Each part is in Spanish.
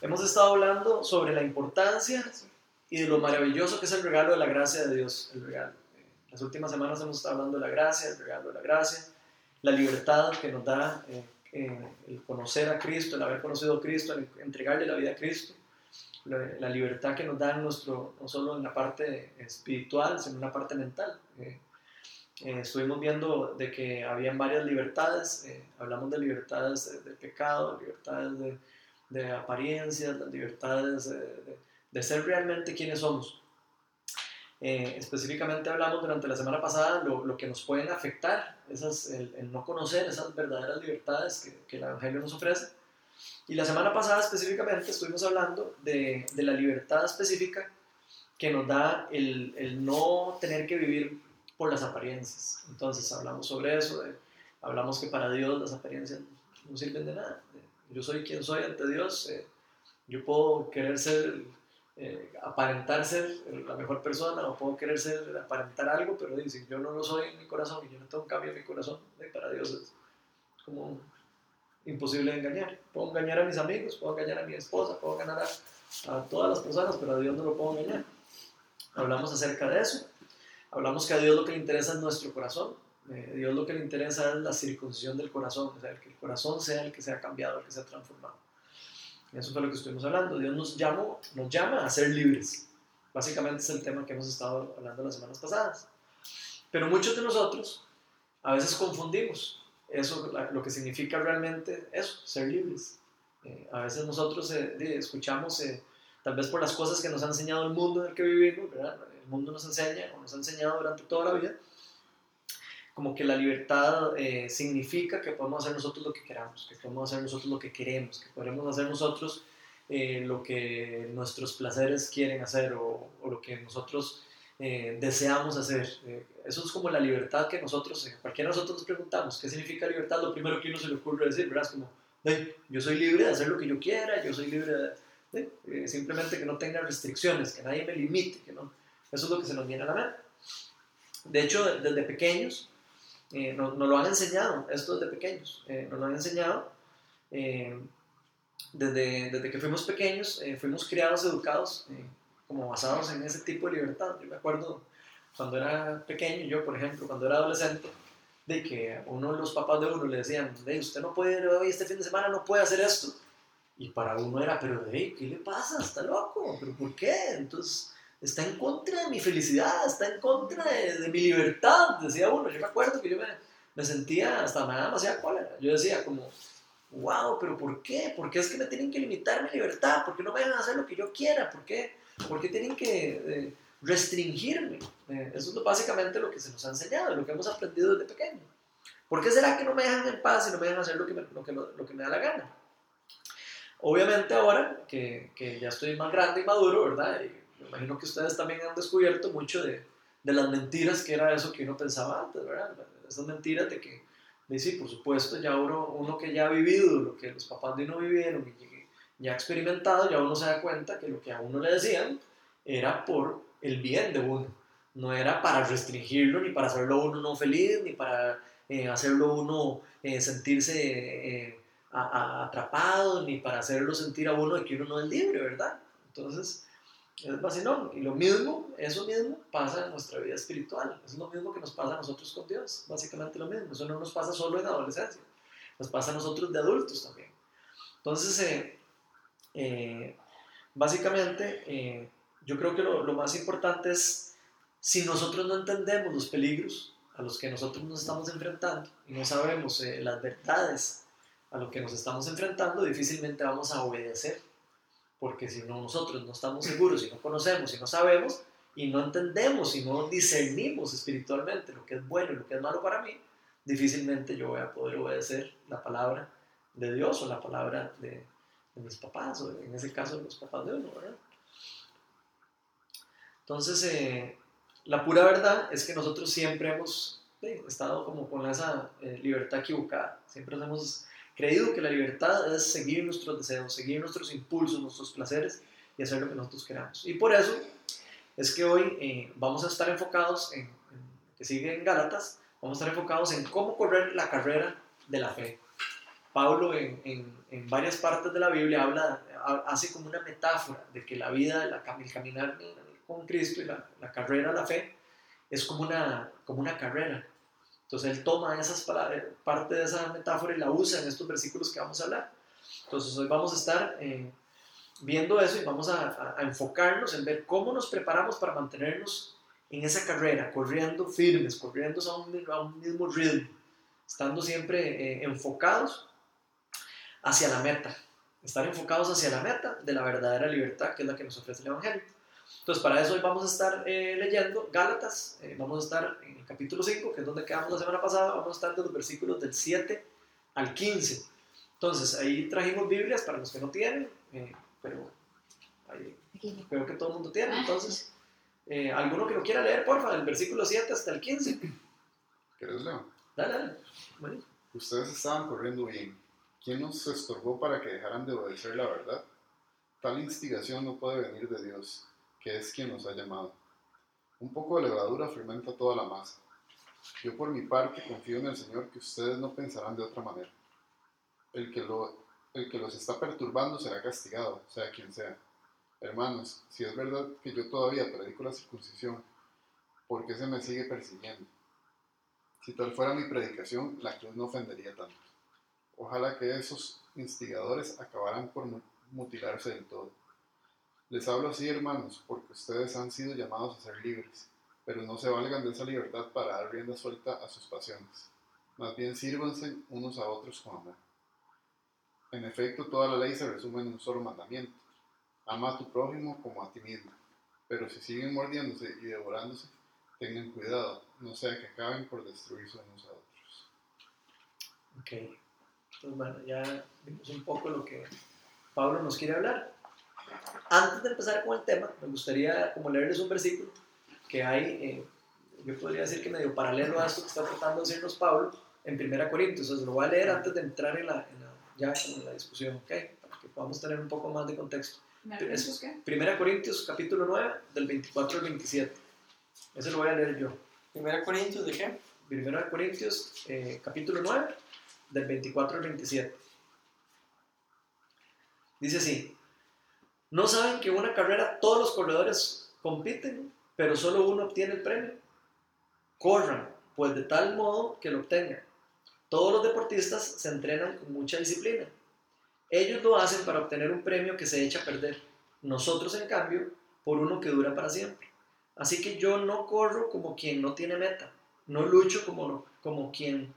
Hemos estado hablando sobre la importancia y de lo maravilloso que es el regalo de la gracia de Dios, el regalo. Las últimas semanas hemos estado hablando de la gracia, el regalo de la gracia, la libertad que nos da eh, eh, el conocer a Cristo, el haber conocido a Cristo, el entregarle la vida a Cristo, la, libertad que nos da nuestro, no solo en la parte espiritual, sino en la parte mental. Eh, estuvimos viendo de que había varias libertades, hablamos de libertades de, pecado, libertades de, de apariencias, las libertades de, ser realmente quienes somos. Eh, específicamente hablamos durante la semana pasada lo, lo que nos pueden afectar, esas, el, no conocer esas verdaderas libertades que, que, el Evangelio nos ofrece. Y la semana pasada específicamente estuvimos hablando de, de la libertad específica que nos da el, el, no tener que vivir por las apariencias. Entonces hablamos sobre eso, hablamos que para Dios las apariencias no sirven de nada. Yo soy quien soy ante Dios. Eh, yo puedo querer ser, eh, aparentar ser la mejor persona o puedo querer ser, aparentar algo, pero si yo no lo soy en mi corazón y yo no tengo un cambio en mi corazón, para Dios es como imposible de engañar. Puedo engañar a mis amigos, puedo engañar a mi esposa, puedo engañar a, a todas las personas, pero a Dios no lo puedo engañar. Hablamos acerca de eso. Hablamos que a Dios lo que le interesa es nuestro corazón eh, Dios lo que le interesa es la circuncisión del corazón, o sea, que el corazón sea el que sea cambiado, el que sea transformado. Eso fue lo que estuvimos hablando. Dios nos, llamó, nos llama a ser libres. Básicamente es el tema que hemos estado hablando las semanas pasadas. Pero muchos de nosotros a veces confundimos eso, lo que significa realmente eso, ser libres. Eh, a veces nosotros eh, escuchamos, tal vez por las cosas que nos ha enseñado el mundo en el que vivimos, ¿verdad? el mundo nos enseña o nos ha enseñado durante toda la vida, como que la libertad eh, significa que podemos hacer nosotros lo que queramos, que podemos hacer nosotros lo que queremos, que podemos hacer nosotros eh, lo que nuestros placeres quieren hacer o, lo que nosotros eh, deseamos hacer. eso es como la libertad que nosotros, cualquiera de nosotros nos preguntamos, ¿qué significa libertad? Lo primero que uno se le ocurre decir, ¿verdad? Es como, yo soy libre de hacer lo que yo quiera, yo soy libre de, simplemente que no tenga restricciones, que nadie me limite, que no, eso es lo que se nos viene a la mente. De hecho, desde pequeños, eh, nos, lo han enseñado, esto desde pequeños, eh, nos lo han enseñado. Eh, desde, desde, que fuimos pequeños, fuimos criados, educados, como basados en ese tipo de libertad. Yo me acuerdo cuando era pequeño, yo por ejemplo, cuando era adolescente, de que uno de los papás de uno le decían, de usted no puede, hoy este fin de semana no puede hacer esto. Y para uno era, pero ¿qué le pasa? ¿Está loco? ¿Pero por qué? Entonces, está en contra de mi felicidad, está en contra de, mi libertad, decía uno. Yo me acuerdo que yo me, me sentía, hasta me daba demasiada cólera. Yo decía como, wow, pero ¿por qué? ¿Por qué es que me tienen que limitar mi libertad? ¿Por qué no me dejan hacer lo que yo quiera? ¿Por qué, ¿Por qué tienen que eh, restringirme? Eh, eso es básicamente lo que se nos ha enseñado, lo que hemos aprendido desde pequeño. ¿Por qué será que no me dejan en paz y no me dejan hacer lo que me, lo que, lo que me da la gana? Obviamente ahora que, que, ya estoy más grande y maduro, ¿verdad? Me imagino que ustedes también han descubierto mucho de, de, las mentiras que era eso que uno pensaba antes, ¿verdad? Esas mentiras de que, de, sí, por supuesto, ya uno, uno que ya ha vivido lo que los papás de uno vivieron y ya ha experimentado, ya uno se da cuenta que lo que a uno le decían era por el bien de uno, no era para restringirlo, ni para hacerlo uno no feliz, ni para eh, hacerlo uno eh, sentirse eh, atrapado, ni para hacerlo sentir a uno de que uno no es libre, ¿verdad? Entonces, es vacilón. Y lo mismo, eso mismo pasa en nuestra vida espiritual. Es lo mismo que nos pasa a nosotros con Dios. Básicamente lo mismo. Eso no nos pasa solo en adolescencia. Nos pasa a nosotros de adultos también. Entonces, eh, eh, básicamente, eh, yo creo que lo, lo, más importante es, si nosotros no entendemos los peligros a los que nosotros nos estamos enfrentando y no sabemos las verdades a lo que nos estamos enfrentando, difícilmente vamos a obedecer porque si no nosotros no estamos seguros, si no conocemos, si no sabemos, y no entendemos, si no discernimos espiritualmente lo que es bueno y lo que es malo para mí, difícilmente yo voy a poder obedecer la palabra de Dios o la palabra de, mis papás, o en ese caso de los papás de uno, ¿verdad? Entonces, eh, la pura verdad es que nosotros siempre hemos estado como con esa eh, libertad equivocada, siempre hemos creído que la libertad es seguir nuestros deseos, seguir nuestros impulsos, nuestros placeres y hacer lo que nosotros queramos. Y por eso es que hoy eh, vamos a estar enfocados en, que sigue en Gálatas, vamos a estar enfocados en cómo correr la carrera de la fe. Pablo en, en, varias partes de la Biblia habla, hace como una metáfora de que la vida, el caminar con Cristo y la, la carrera a la fe es como una, como una carrera. Entonces él toma esas parte de esa metáfora y la usa en estos versículos que vamos a hablar. Entonces hoy vamos a estar eh, viendo eso y vamos a, enfocarnos en ver cómo nos preparamos para mantenernos en esa carrera, corriendo firmes, corriendo a un, a un mismo ritmo, estando siempre eh, enfocados hacia la meta, estar enfocados hacia la meta de la verdadera libertad que es la que nos ofrece el Evangelio. Entonces, para eso hoy vamos a estar eh, leyendo Gálatas, eh, vamos a estar en el capítulo 5, que es donde quedamos la semana pasada, vamos a estar de los versículos del 7 al 15. Entonces, ahí trajimos Biblias para los que no tienen, eh, pero ahí, creo que todo el mundo tiene. Entonces, ¿alguno que lo quiera leer, porfa, del versículo 7 hasta el 15? ¿Quieres leer? Dale, dale. Bueno. Ustedes estaban corriendo bien. ¿Quién nos estorbó para que dejaran de obedecer la verdad? Tal instigación no puede venir de Dios que es quien nos ha llamado. Un poco de levadura fermenta toda la masa. Yo por mi parte confío en el Señor que ustedes no pensarán de otra manera. El que, lo, el que los está perturbando será castigado, sea quien sea. Hermanos, si es verdad que yo todavía predico la circuncisión, ¿por qué se me sigue persiguiendo? Si tal fuera mi predicación, la cruz no ofendería tanto. Ojalá que esos instigadores acabaran por mutilarse del todo. Les hablo así, hermanos, porque ustedes han sido llamados a ser libres, pero no se valgan de esa libertad para dar rienda suelta a sus pasiones. Más bien sírvanse unos a otros con amor. En efecto, toda la ley se resume en un solo mandamiento. Ama a tu prójimo como a ti mismo. Pero si siguen mordiéndose y devorándose, tengan cuidado, no sea que acaben por destruirse unos a otros. Ok, bueno, ya vimos un poco lo que Pablo nos quiere hablar. Antes de empezar con el tema, me gustaría como leerles un versículo que hay, eh, yo podría decir que medio paralelo a esto que está tratando de decirnos Pablo en 1 Corintios. Entonces lo voy a leer antes de entrar en la, ya en la discusión, ¿ok? Para que podamos tener un poco más de contexto. Es, qué? 1 Corintios capítulo 9, del 24 al 27. Ese lo voy a leer yo. 1 Corintios de qué? 1 Corintios eh, capítulo 9, del 24 al 27. Dice así, ¿No saben que en una carrera todos los corredores compiten, pero solo uno obtiene el premio? Corran, pues de tal modo que lo obtengan. Todos los deportistas se entrenan con mucha disciplina. Ellos lo hacen para obtener un premio que se echa a perder. Nosotros, en cambio, por uno que dura para siempre. Así que yo no corro como quien no tiene meta. No lucho como, como quien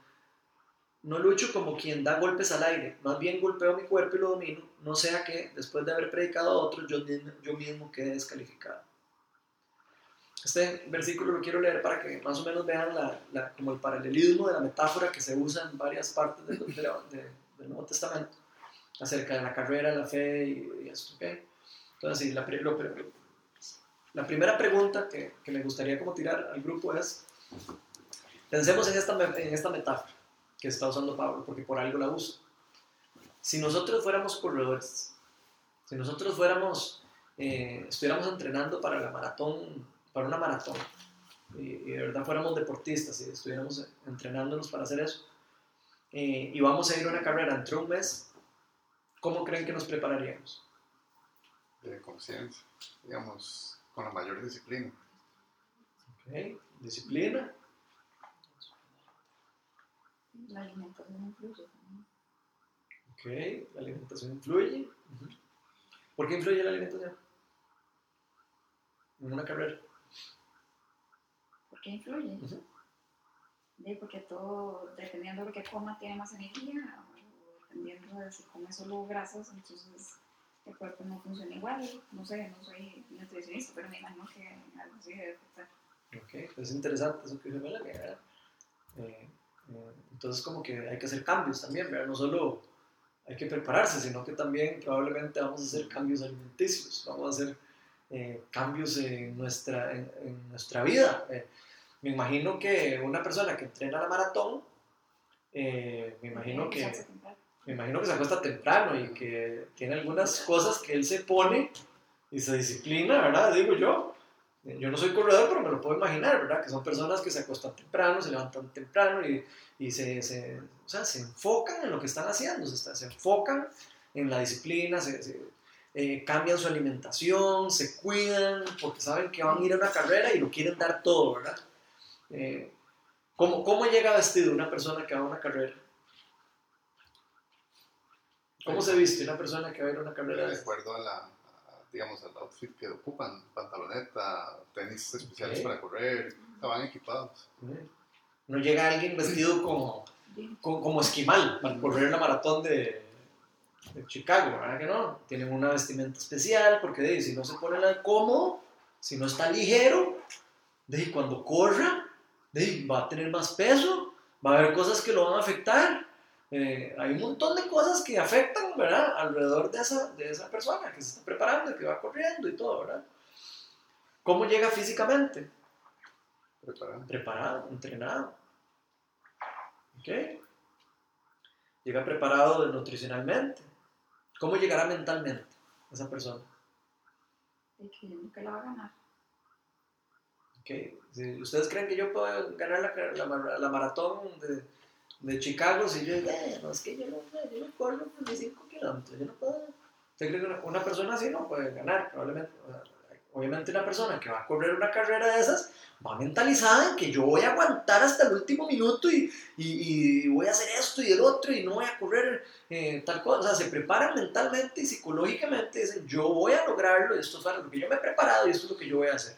no lucho como quien da golpes al aire, más bien golpeo mi cuerpo y lo domino, no sea que, después de haber predicado a otros, yo yo mismo quede descalificado. Este versículo lo quiero leer para que más o menos vean la, como el paralelismo de la metáfora que se usa en varias partes del, Nuevo Testamento acerca de la carrera, la fe y, esto. Entonces, la, la primera pregunta que, que, me gustaría como tirar al grupo es, pensemos en esta, en esta metáfora que está usando Pablo, porque por algo la usa. Si nosotros fuéramos corredores, si nosotros fuéramos, eh, estuviéramos entrenando para la maratón, para una maratón, y, de verdad fuéramos deportistas y estuviéramos entrenándonos para hacer eso, eh, y vamos a ir a una carrera entre un mes, ¿cómo creen que nos prepararíamos? De conciencia, digamos, con la mayor disciplina. Ok, disciplina. La alimentación influye también. Ok, la alimentación influye. ¿Por qué influye la alimentación? En una carrera. ¿Por qué influye? porque todo, dependiendo de lo que coma, tiene más energía, o dependiendo de si come solo grasas, entonces el cuerpo no funciona igual. No sé, no soy nutricionista, pero me imagino que algo así debe afectar. Ok, pues es interesante eso que dice Melanie, eh, entonces como que hay que hacer cambios también, ¿verdad? No solo hay que prepararse, sino que también probablemente vamos a hacer cambios alimenticios, vamos a hacer eh, cambios en nuestra, en, nuestra vida. Eh, me imagino que una persona que entrena la maratón, eh, me imagino que... Me imagino que se acuesta temprano y que tiene algunas cosas que él se pone y se disciplina, ¿verdad? Digo yo, Yo no soy corredor, pero me lo puedo imaginar, ¿verdad? Que son personas que se acuestan temprano, se levantan temprano y, y se, se, o sea, se enfocan en lo que están haciendo, se, se enfocan en la disciplina, se, eh, cambian su alimentación, se cuidan porque saben que van a ir a una carrera y lo quieren dar todo, ¿verdad? Eh, ¿cómo, ¿Cómo llega vestido una persona que va a una carrera? ¿Cómo se viste una persona que va a ir a una carrera? De acuerdo a la, digamos, al outfit que ocupan, pantaloneta, tenis especiales para correr, estaban equipados. No llega alguien vestido como, como, esquimal para correr la maratón de, de, Chicago, ¿verdad que no? Tienen una vestimenta especial porque de, si no se pone nada cómodo, si no está ligero, de, cuando corra, de, va a tener más peso, va a haber cosas que lo van a afectar eh, hay un montón de cosas que afectan, ¿verdad? Alrededor de esa, de esa persona que se está preparando, que va corriendo y todo, ¿verdad? ¿Cómo llega físicamente? Preparado. Preparado, entrenado. ¿Ok? Llega preparado nutricionalmente. ¿Cómo llegará mentalmente esa persona? que la va a ganar. ¿Ok? ¿Ustedes creen que yo puedo ganar la, la, la maratón de de Chicago, si yo digo, eh, no, es que yo no, yo no corro 5 kilómetros, yo no puedo. ¿Usted cree que una, persona así no puede ganar? Probablemente. Obviamente una persona que va a correr una carrera de esas va mentalizada en que yo voy a aguantar hasta el último minuto y, y, voy a hacer esto y el otro y no voy a correr eh, tal cosa. O sea, se preparan mentalmente y psicológicamente dicen, yo voy a lograrlo y esto es lo que yo me he preparado y esto es lo que yo voy a hacer.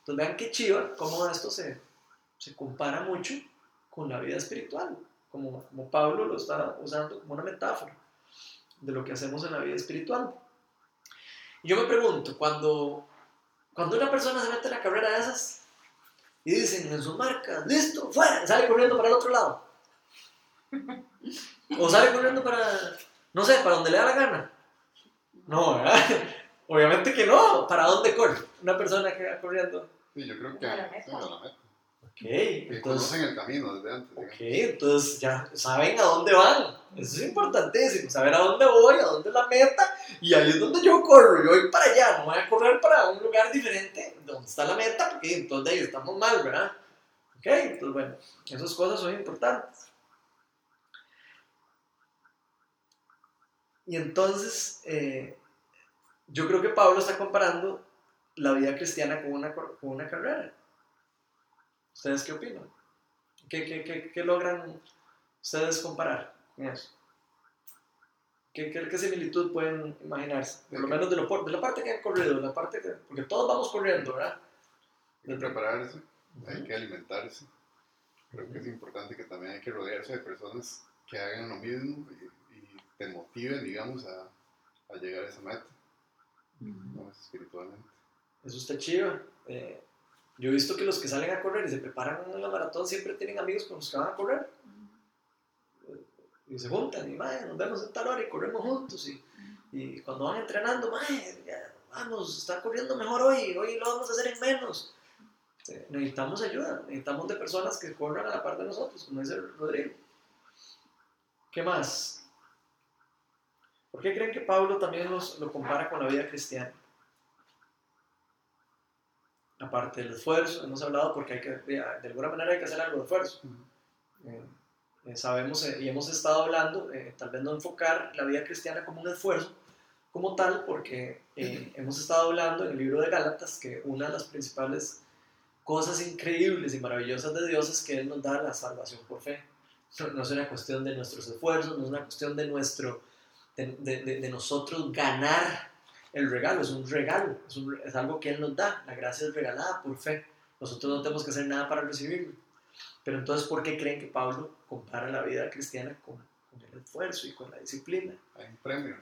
Entonces vean qué chiva cómo esto se, se compara mucho con la vida espiritual, como, como Pablo lo está usando como una metáfora de lo que hacemos en la vida espiritual. Y yo me pregunto, cuando, cuando una persona se mete en la carrera de esas y dicen en sus marcas, listo, fuera, sale corriendo para el otro lado. O sale corriendo para, no sé, para donde le da la gana. No, ¿verdad? Obviamente que no. ¿Para dónde corre una persona que va corriendo? Sí, yo creo que a la meta. Ok, entonces, conocen el camino desde antes. Ok, entonces ya saben a dónde van. Eso es importantísimo, saber a dónde voy, a dónde es la meta, y ahí es donde yo corro. Yo voy para allá, no voy a correr para un lugar diferente donde está la meta, porque entonces ahí estamos mal, ¿verdad? Ok, entonces bueno, esas cosas son importantes. Y entonces, eh, yo creo que Pablo está comparando la vida cristiana con una, con una carrera. ¿Ustedes qué opinan? ¿Qué, qué, qué, qué logran ustedes comparar con eso? ¿Qué, qué, similitud pueden imaginarse? Por lo menos de, lo, de la parte que han corrido, la parte que, porque todos vamos corriendo, ¿verdad? Hay que prepararse, hay que alimentarse. Creo que es importante que también hay que rodearse de personas que hagan lo mismo y, te motiven, digamos, a, a, llegar a esa meta, espiritualmente. Eso está chido. Eh, yo he visto que los que salen a correr y se preparan en la maratón siempre tienen amigos con los que van a correr. Y se juntan y, nos vemos en tal hora y corremos juntos. Y, y cuando van entrenando, madre, vamos, está corriendo mejor hoy, hoy lo vamos a hacer en menos. Necesitamos ayuda, necesitamos de personas que corran a la par de nosotros, como dice Rodrigo. ¿Qué más? ¿Por qué creen que Pablo también los, lo compara con la vida cristiana? Aparte del esfuerzo, hemos hablado porque hay que, de alguna manera hay que hacer algo de esfuerzo. Eh, eh, sabemos eh, y hemos estado hablando, tal vez no enfocar la vida cristiana como un esfuerzo, como tal, porque hemos estado hablando en el libro de Gálatas que una de las principales cosas increíbles y maravillosas de Dios es que Él nos da la salvación por fe. No, es una cuestión de nuestros esfuerzos, no es una cuestión de, nuestro, de, de, de nosotros ganar el regalo, es un regalo, es, algo que Él nos da, la gracia es regalada por fe, nosotros no tenemos que hacer nada para recibirlo. Pero entonces, ¿por qué creen que Pablo compara la vida cristiana con, el esfuerzo y con la disciplina? Hay un premio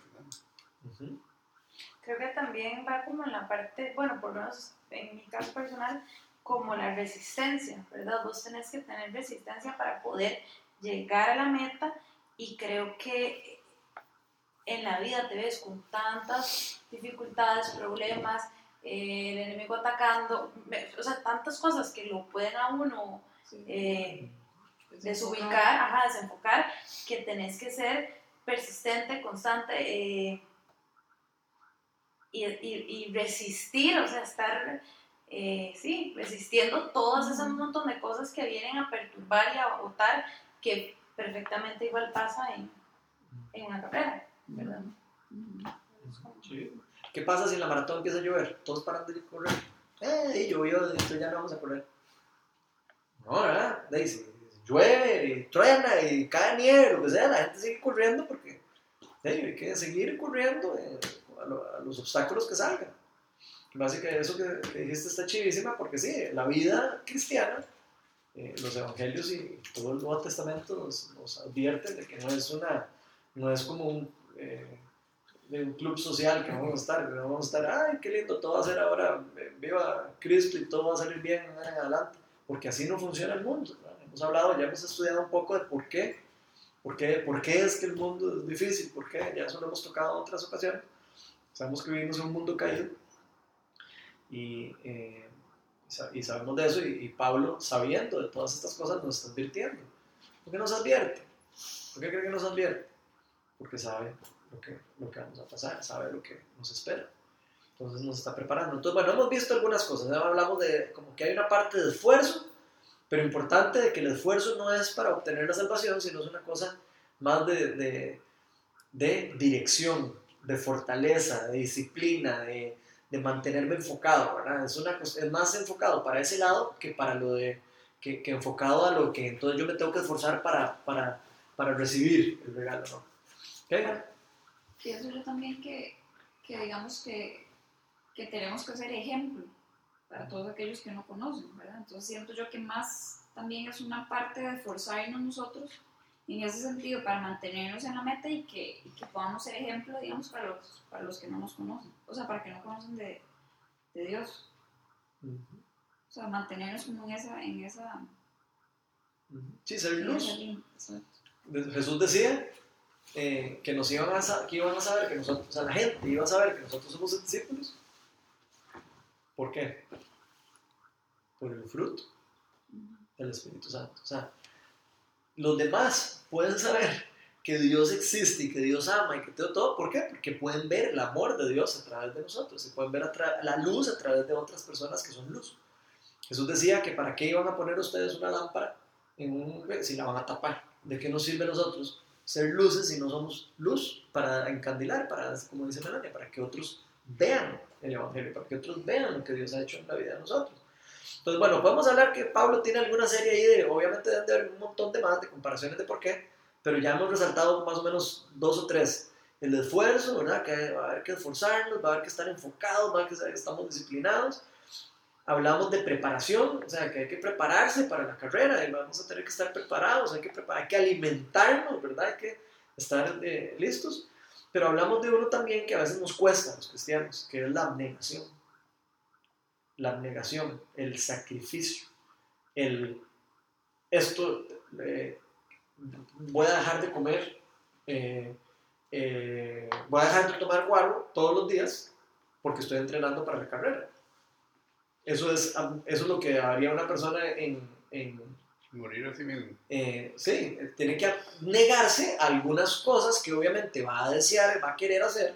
Creo que también va como en la parte, bueno, por lo menos en mi caso personal, como la resistencia, ¿verdad? Vos tenés que tener resistencia para poder llegar a la meta y creo que en la vida te ves con tantas dificultades, problemas, eh, el enemigo atacando, o sea, tantas cosas que lo pueden a uno eh, desubicar, ajá, desenfocar, que tenés que ser persistente, constante eh, y, y, resistir, o sea, estar eh, sí, resistiendo todas esas montón de cosas que vienen a perturbar y a agotar, que perfectamente igual pasa en, en una carrera, ¿verdad? Sí. ¿Qué pasa si en la maratón empieza a llover? Todos paran de correr. ¡Eh! Llovió, entonces ya no vamos a correr. No, ¿verdad? Si llueve, y truena y cae nieve, lo que sea, la gente sigue corriendo porque hay que seguir corriendo eh, a, lo- a los obstáculos que salgan. Básicamente, eso que, dijiste está chivísima porque sí, la vida cristiana, eh, los evangelios y todo el Nuevo Testamento nos, nos advierten de que no es una, no es como un, eh, de un club social que vamos a estar, que vamos a estar, ay, qué lindo, todo va a ser ahora, eh, viva Cristo y todo va a salir bien en adelante, porque así no funciona el mundo. ¿verdad? Hemos hablado, ya hemos estudiado un poco de por qué, por qué, por qué es que el mundo es difícil, por qué, ya eso lo hemos tocado en otras ocasiones. Sabemos que vivimos en un mundo caído y, eh, y sabemos de eso y, y Pablo, sabiendo de todas estas cosas, nos está advirtiendo. ¿Por qué nos advierte? ¿Por qué cree que nos advierte? Porque sabe lo que, lo que vamos a pasar, sabe lo que nos espera. Entonces nos está preparando. Entonces, bueno, hemos visto algunas cosas. Ya hablamos de como que hay una parte de esfuerzo, pero importante de que el esfuerzo no es para obtener la salvación, sino es una cosa más de, de, de dirección, de fortaleza, de disciplina, de, de mantenerme enfocado, ¿verdad? Es, una, es más enfocado para ese lado que para lo de, que, que enfocado a lo que entonces yo me tengo que esforzar para, para, para recibir el regalo, ¿no? ¿Ok? Pienso yo también que, que digamos que, que tenemos que ser ejemplo para todos aquellos que no conocen, ¿verdad? Entonces siento yo que más también es una parte de esforzarnos nosotros en ese sentido para mantenernos en la meta y que, y que podamos ser ejemplo, digamos, para los, para los que no nos conocen, o sea, para que no conocen de, de Dios, o sea, mantenernos como en esa, en esa, Sí, ser luz. Jesús decía eh, que nos iban a, que iban a saber que nosotros, o sea, la gente iba a saber que nosotros somos discípulos. ¿Por qué? Por el fruto del Espíritu Santo. O sea, los demás pueden saber que Dios existe y que Dios ama y que todo, todo. ¿Por qué? Porque pueden ver el amor de Dios a través de nosotros y pueden ver a la luz a través de otras personas que son luz. Jesús decía que para qué iban a poner ustedes una lámpara en un, si la van a tapar. ¿De qué nos sirve a nosotros ser luces si no somos luz para encandilar, para, como dice Melania, para que otros vean el Evangelio, para que otros vean lo que Dios ha hecho en la vida de nosotros? Entonces, bueno, podemos hablar que Pablo tiene alguna serie ahí de, obviamente deben de haber un montón de más, de comparaciones de por qué, pero ya hemos resaltado más o menos dos o tres. El esfuerzo, ¿verdad? Que va a haber que esforzarnos, va a haber que estar enfocados, va a haber que que estamos disciplinados. Hablamos de preparación, o sea, que hay que prepararse para la carrera, y vamos a tener que estar preparados, hay que, preparar, hay que alimentarnos, ¿verdad? Hay que estar eh, listos. Pero hablamos de uno también que a veces nos cuesta a los cristianos, que es la abnegación. La abnegación, el sacrificio, el esto, eh, voy a dejar de comer, eh, voy a dejar de tomar guaro todos los días porque estoy entrenando para la carrera. Eso es, eso es lo que haría una persona en, en Morir así mismo. eh, sí, tiene que negarse a algunas cosas que obviamente va a desear, va a querer hacer.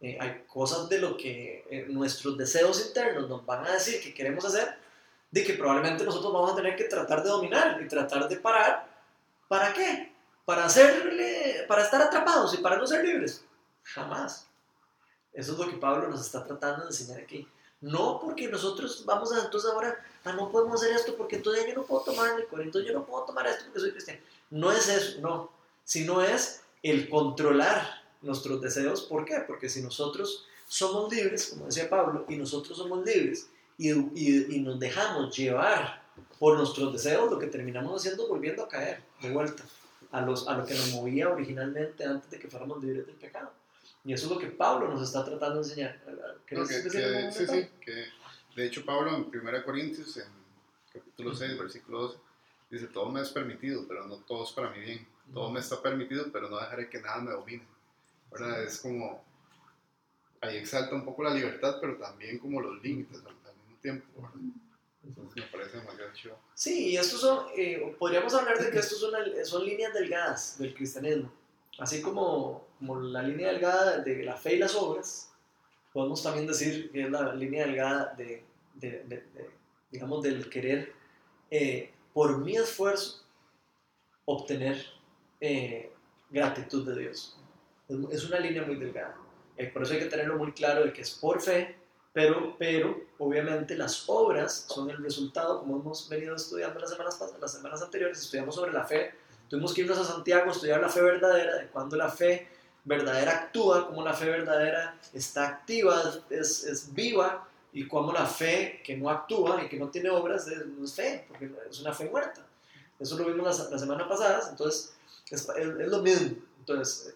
Eh, hay cosas de lo que eh, nuestros deseos internos nos van a decir que queremos hacer, de que probablemente nosotros vamos a tener que tratar de dominar y tratar de parar. ¿Para qué? Para hacerle, para estar atrapados y para no ser libres. Jamás. Eso es lo que Pablo nos está tratando de enseñar aquí. No porque nosotros vamos a, entonces ahora, ah, no podemos hacer esto porque entonces yo no puedo tomar licor, entonces yo no puedo tomar esto porque soy cristiano. No es eso, no. Sino es el controlar nuestros deseos. ¿Por qué? Porque si nosotros somos libres, como decía Pablo, y nosotros somos libres y, nos dejamos llevar por nuestros deseos, lo que terminamos haciendo es volviendo a caer de vuelta a, a lo que nos movía originalmente antes de que fuéramos libres del pecado. Y eso es lo que Pablo nos está tratando de enseñar. No, ¿Querés que- que- sí, sí, que de hecho Pablo en 1 Corintios, en capítulo 6, versículo 12, dice, todo me es permitido, pero no todo es para mi bien. Todo me está permitido, pero no dejaré que nada me domine. ¿Verdad? Es como, ahí exalta un poco la libertad, pero también como los límites al, al mismo tiempo. ¿verdad? Entonces me parece demasiado chido. Sí, y estos son, eh, podríamos hablar de que estos son, son líneas delgadas del cristianismo. Así como, como la línea delgada de la fe y las obras, podemos también decir que es la línea delgada de, de- de- de- digamos, del querer, eh, por mi esfuerzo, obtener eh, gratitud de Dios. Es, una línea muy delgada. Eh, por eso hay que tenerlo muy claro de que es por fe, pero, pero obviamente las obras son el resultado, como hemos venido estudiando las semanas, pas- las semanas anteriores, estudiamos sobre la fe, tuvimos que irnos a Santiago a estudiar la fe verdadera, de cuando la fe verdadera actúa, cómo la fe verdadera está activa, es, es viva, y cómo la fe que no actúa y que no tiene obras es, no es fe, porque es una fe muerta. Eso lo vimos la, la semana pasada, entonces es, es- es lo mismo. Entonces,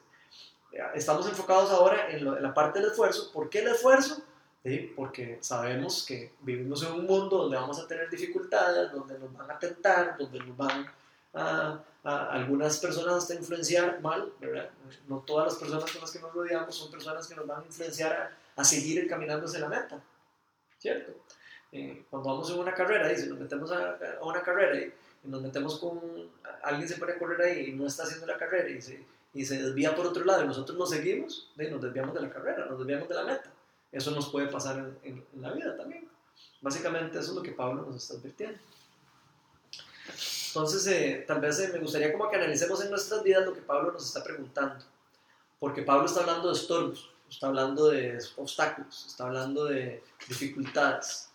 eh, estamos enfocados ahora en, lo- en la parte del esfuerzo. ¿Por qué el esfuerzo? Sí, porque sabemos que vivimos en un mundo donde vamos a tener dificultades, donde nos van a tentar, donde nos van a, a algunas personas hasta influenciar mal, ¿verdad? No todas las personas con las que nos rodeamos son personas que nos van a influenciar a, a seguir caminando hacia la meta, ¿cierto? Eh, cuando vamos en una carrera, y si nos metemos a, a una carrera y, y nos metemos con alguien se pone a correr ahí y no está haciendo la carrera y se, y se desvía por otro lado y nosotros lo seguimos, ¿sí? nos desviamos de la carrera, nos desviamos de la meta. Eso nos puede pasar en, en- en la vida también. Básicamente eso es lo que Pablo nos está advirtiendo. Entonces, eh, tal vez eh, me gustaría como que analicemos en nuestras vidas lo que Pablo nos está preguntando. Porque Pablo está hablando de estorbos, está hablando de obstáculos, está hablando de dificultades.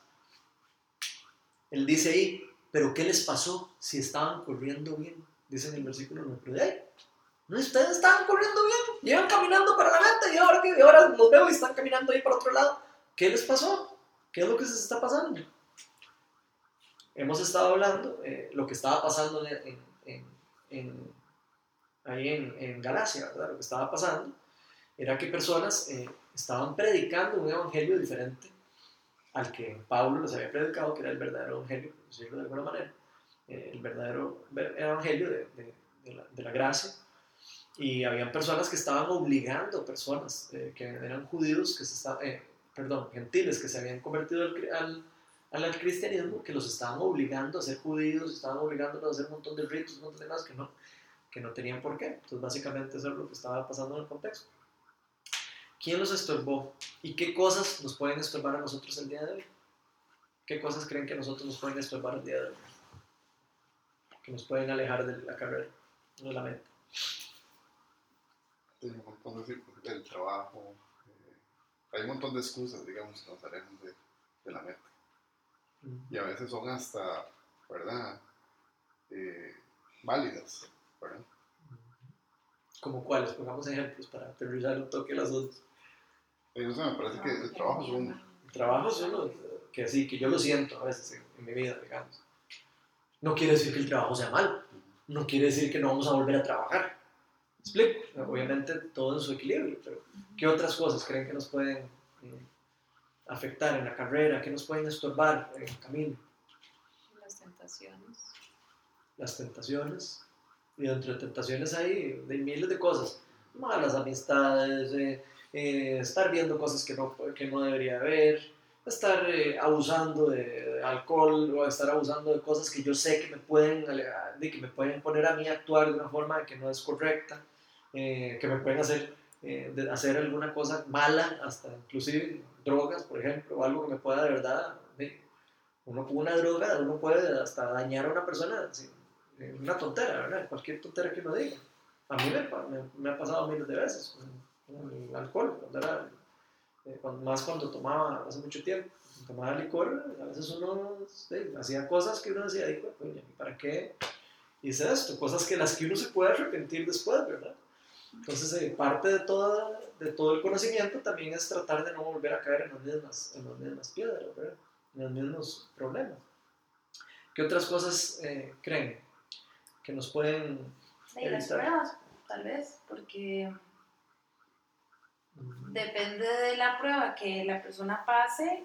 Él dice ahí, pero ¿qué les pasó si estaban corriendo bien? Dice en el versículo 9. Pero de ahí, no, ustedes estaban corriendo bien, llevan caminando para la meta y ahora, que, ahora los veo y están caminando ahí para otro lado. ¿Qué les pasó? ¿Qué es lo que se está pasando? Hemos estado hablando eh, lo que estaba pasando en, en- en- ahí en, Galacia, ¿verdad? Lo que estaba pasando era que personas eh, estaban predicando un evangelio diferente al que Pablo les había predicado, que era el verdadero evangelio, por decirlo de alguna manera, eh, el verdadero ver- evangelio de, de- de la, de la gracia. Y habían personas que estaban obligando personas eh, que eran judíos, que se estaban, eh, perdón, gentiles que se habían convertido al, al, al- cristianismo, que los estaban obligando a ser judíos, estaban obligándolos a hacer un montón de ritos, un montón de cosas que no, que no tenían por qué. Entonces, básicamente, eso es lo que estaba pasando en el contexto. ¿Quién los estorbó? ¿Y qué cosas nos pueden estorbar a nosotros el día de hoy? ¿Qué cosas creen que a nosotros nos pueden estorbar el día de hoy? Que nos pueden alejar de la carrera, de la meta. Hay un montón de del trabajo. eh, hay un montón de excusas, digamos, que nos alejan de. Y a veces son hasta, ¿verdad? Eh, válidas, ¿verdad? ¿Como cuáles? Pongamos ejemplos para aterrizar un toque las dos. Y no sé, me parece que el trabajo es uno. El trabajo es uno que sí, que yo lo siento a veces en, en mi vida, digamos. No quiere decir que el trabajo sea malo. No quiere decir que no vamos a volver a trabajar. ¿Me explico? Obviamente todo en su equilibrio, pero ¿qué otras cosas creen que nos pueden eh, afectar en la carrera? ¿Qué nos pueden estorbar en el camino? Las tentaciones. Las tentaciones. Y dentro de tentaciones hay de miles de cosas. Malas amistades, eh, eh, estar viendo cosas que no, que no debería haber, estar eh, abusando de, alcohol o estar abusando de cosas que yo sé que me pueden, de que me pueden poner a mí a actuar de una forma que no es correcta, eh, que me pueden hacer, eh, de hacer alguna cosa mala, hasta inclusive drogas, por ejemplo, o algo que me pueda de verdad, de- uno una droga, uno puede hasta dañar a una persona, sí, eh, una tontera, ¿verdad? Cualquier tontera que uno diga. A mí me, me- me ha pasado miles de veces con, el alcohol, cuando era, eh, cuando- más cuando tomaba hace mucho tiempo, tomaba licor, a veces uno sí, hacía cosas que uno decía, "Ay, pues, coño, ¿para qué hice esto? Cosas que las que uno se puede arrepentir después, ¿verdad? Entonces, eh, parte de, toda, de todo el conocimiento también es tratar de no volver a caer en las mismas, en las mismas piedras, ¿verdad? En los mismos problemas. ¿Qué otras cosas eh, creen que nos pueden De las pruebas, tal vez, porque mm, depende de la prueba que la persona pase,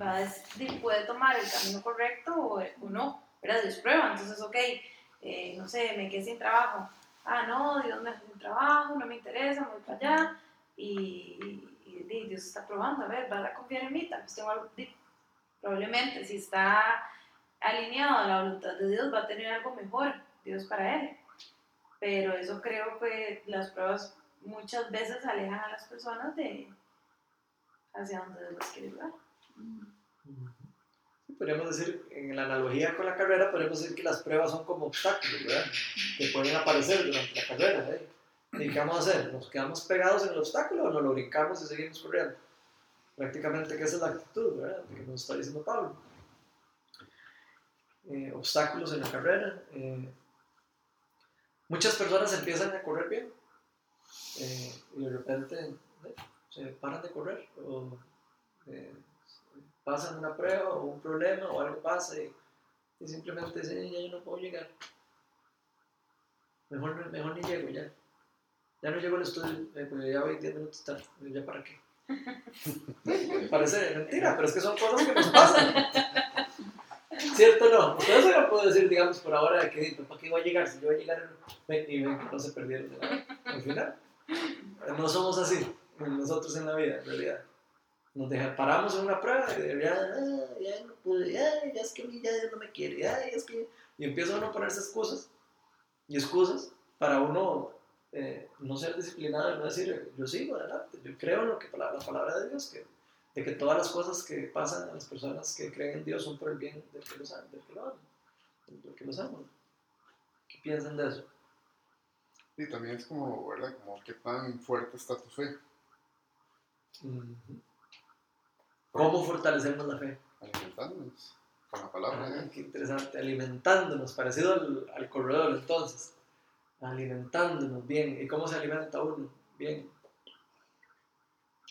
va a decidir, puede tomar el camino correcto o, o no, ¿verdad? Es prueba, entonces, ok, eh, no sé, me quedé sin trabajo. Ah, no, Dios me dejó sin trabajo, no me interesa, me voy para allá. Y, y- y di, Dios está probando, a ver, ¿vas a confiar en mí? Tal vez tengo algo, probablemente si está alineado a la voluntad de Dios va a tener algo mejor, Dios para él. Pero eso creo que las pruebas muchas veces alejan a las personas de hacia donde Dios quiere llevar. Podríamos decir, en la analogía con la carrera, podríamos decir que las pruebas son como obstáculos, ¿verdad? Que pueden aparecer durante la carrera. ¿eh? ¿Y qué vamos a hacer? ¿Nos quedamos pegados en el obstáculo o nos lo brincamos y seguimos corriendo? Prácticamente que es la actitud, ¿verdad? Que nos está diciendo Pablo. Eh, obstáculos en la carrera. eh, muchas personas empiezan a correr bien eh, y de repente se paran de correr o pasan una prueba o un problema o algo pasa y, y simplemente dicen, ya yo no puedo llegar. Mejor, mejor ni llego ya. Ya no llego al estudio, eh, ya voy 10 minutos tarde. ¿Ya para qué? Parece mentira, pero es que son cosas que nos pasan. ¿Cierto o no? Se lo puedo decir, digamos, por ahora, de que ¿para qué voy a llegar? Si yo voy a llegar ven, y ven que no se perdieron. Al final, no somos así, nosotros en la vida, en realidad. Nos deja, paramos en una prueba y ya, ya no pude, ya, ya es que ya Dios no me quiere, ya, es que... Y empieza uno a ponerse excusas y excusas para uno eh, no ser disciplinado y no decir, yo sigo adelante, yo creo en lo que la, la palabra de Dios, que, de que todas las cosas que pasan a las personas que creen en Dios son por el bien del que los ama, del que lo ama, del que los ama. ¿Qué piensan de eso? Y también es como, ¿verdad? Como qué tan fuerte está tu fe. ¿Cómo fortalecemos la fe? Alimentándonos con la palabra Ah, qué interesante, alimentándonos, parecido al, al corredor entonces, alimentándonos bien. ¿Y cómo se alimenta uno? Bien.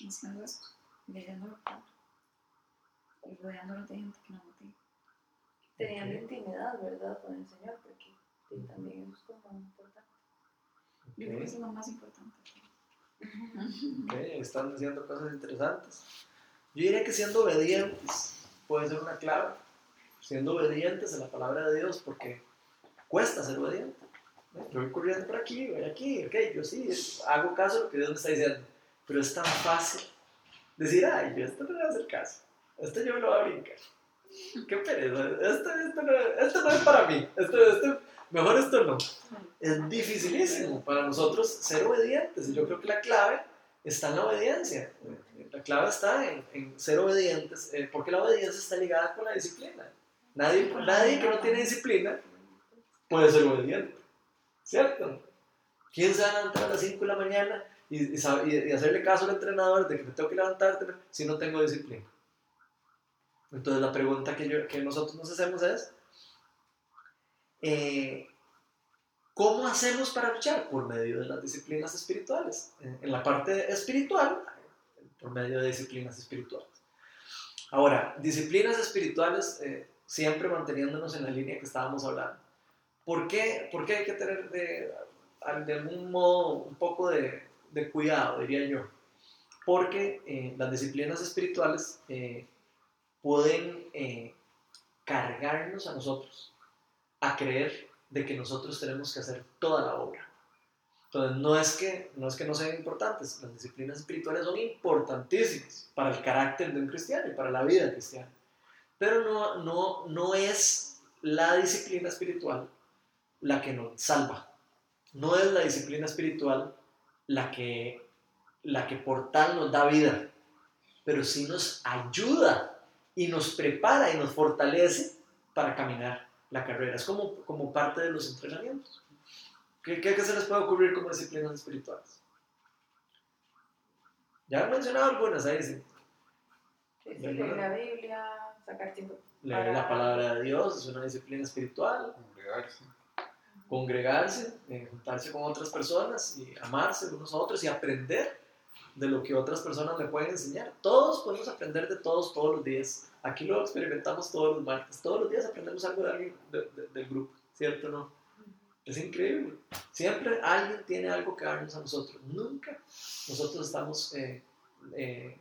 Haciendo eso, leyendo la palabra. Y rodeándonos de gente que nos motiva. Teniendo intimidad, ¿verdad? Con el Señor, porque también es como importante. Yo creo que es lo más importante. ok, están diciendo cosas interesantes. Yo diría que siendo obedientes puede ser una clave. Siendo obedientes a la palabra de Dios, porque cuesta ser obediente. Yo voy corriendo por aquí, voy aquí, ok, yo sí, hago caso de lo que Dios me está diciendo. Pero es tan fácil decir, ay, yo esto no voy a hacer caso. Esto yo me lo voy a brincar. Qué pereza. Esto, esto, no, esto no es para mí. Esto, esto, mejor esto no. Es dificilísimo para nosotros ser obedientes. Yo creo que la clave está en la obediencia. Clave está en, en ser obedientes, eh, porque la obediencia está ligada con la disciplina. Nadie, nadie que no tiene disciplina puede ser obediente. ¿Cierto? ¿Quién se va a levantar a las 5 de la mañana y, y y- hacerle caso al entrenador de que me tengo que levantar temprano si no tengo disciplina? Entonces la pregunta que, yo- que nosotros nos hacemos es, eh, ¿cómo hacemos para luchar? Por medio de las disciplinas espirituales. En la parte espiritual, por medio de disciplinas espirituales. Ahora, disciplinas espirituales, eh, siempre manteniéndonos en la línea que estábamos hablando. ¿Por qué, por qué hay que tener de, de algún modo un poco de, de cuidado, diría yo? Porque eh, las disciplinas espirituales eh, pueden eh, cargarnos a nosotros a creer de que nosotros tenemos que hacer toda la obra. Entonces, no es que no, es que no sean importantes, las disciplinas espirituales son importantísimas para el carácter de un cristiano y para la vida cristiana. Pero no, es la disciplina espiritual la que nos salva. No es la disciplina espiritual la que, por tal nos da vida, pero sí nos ayuda y nos prepara y nos fortalece para caminar la carrera. Es como parte de los entrenamientos. ¿Qué, qué, qué se les puede ocurrir como disciplinas espirituales? Ya he mencionado algunas ahí, sí. Sí, sí, leer la Biblia, sacar tiempo. Leer la palabra de Dios es una disciplina espiritual. Congregarse. Congregarse, eh, juntarse con otras personas y amarse unos a otros y aprender de lo que otras personas le pueden enseñar. Todos podemos aprender de todos todos los días. Aquí lo experimentamos todos los martes. Todos los días aprendemos algo de alguien de- de- del grupo, ¿cierto o no? Es increíble. Siempre alguien tiene algo que darnos a nosotros. Nunca nosotros estamos, eh, eh,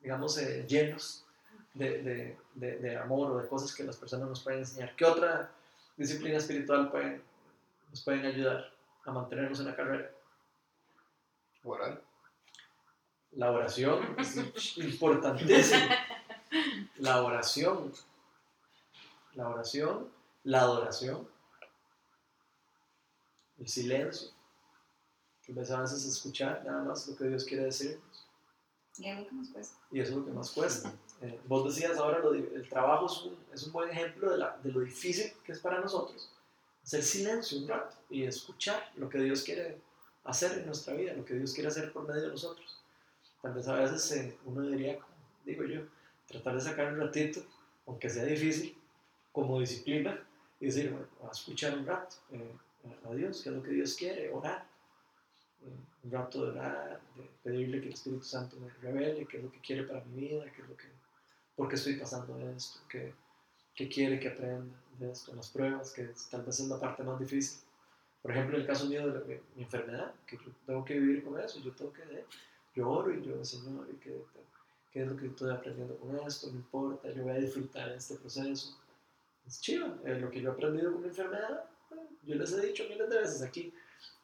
digamos, eh, llenos de, de- de- de amor o de cosas que las personas nos pueden enseñar. ¿Qué otra disciplina espiritual pueden, nos pueden ayudar a mantenernos en la carrera? Orar. La oración es importantísima. La oración. La oración, la adoración, el silencio. Que a veces escuchar nada más lo que Dios quiere decirnos. Y es lo que nos cuesta. y eso es lo que más cuesta. Eh, vos decías ahora, lo el trabajo es un, es un buen ejemplo de, la- de lo difícil que es para nosotros hacer silencio un rato y escuchar lo que Dios quiere hacer en nuestra vida, lo que Dios quiere hacer por medio de nosotros. Tal vez a veces eh, uno como digo yo, tratar de sacar un ratito, aunque sea difícil, como disciplina, y decir, bueno, a escuchar un rato eh, a- Dios, qué es lo que Dios quiere, orar. Un rato de orar, de pedirle que el Espíritu Santo me revele qué es lo que quiere para mi vida, qué es lo que, por qué estoy pasando esto, qué, qué quiere que aprenda de esto, las pruebas, que es- tal vez es la parte más difícil. Por ejemplo, en el caso mío de la- mi, enfermedad, que yo tengo que vivir con eso, yo tengo que, eh, yo oro y yo, Señor, y que, qué es lo que estoy aprendiendo con esto, no importa, yo voy a disfrutar de este proceso. Es chido, eh, lo que yo he aprendido con mi enfermedad, yo les he dicho miles de veces aquí,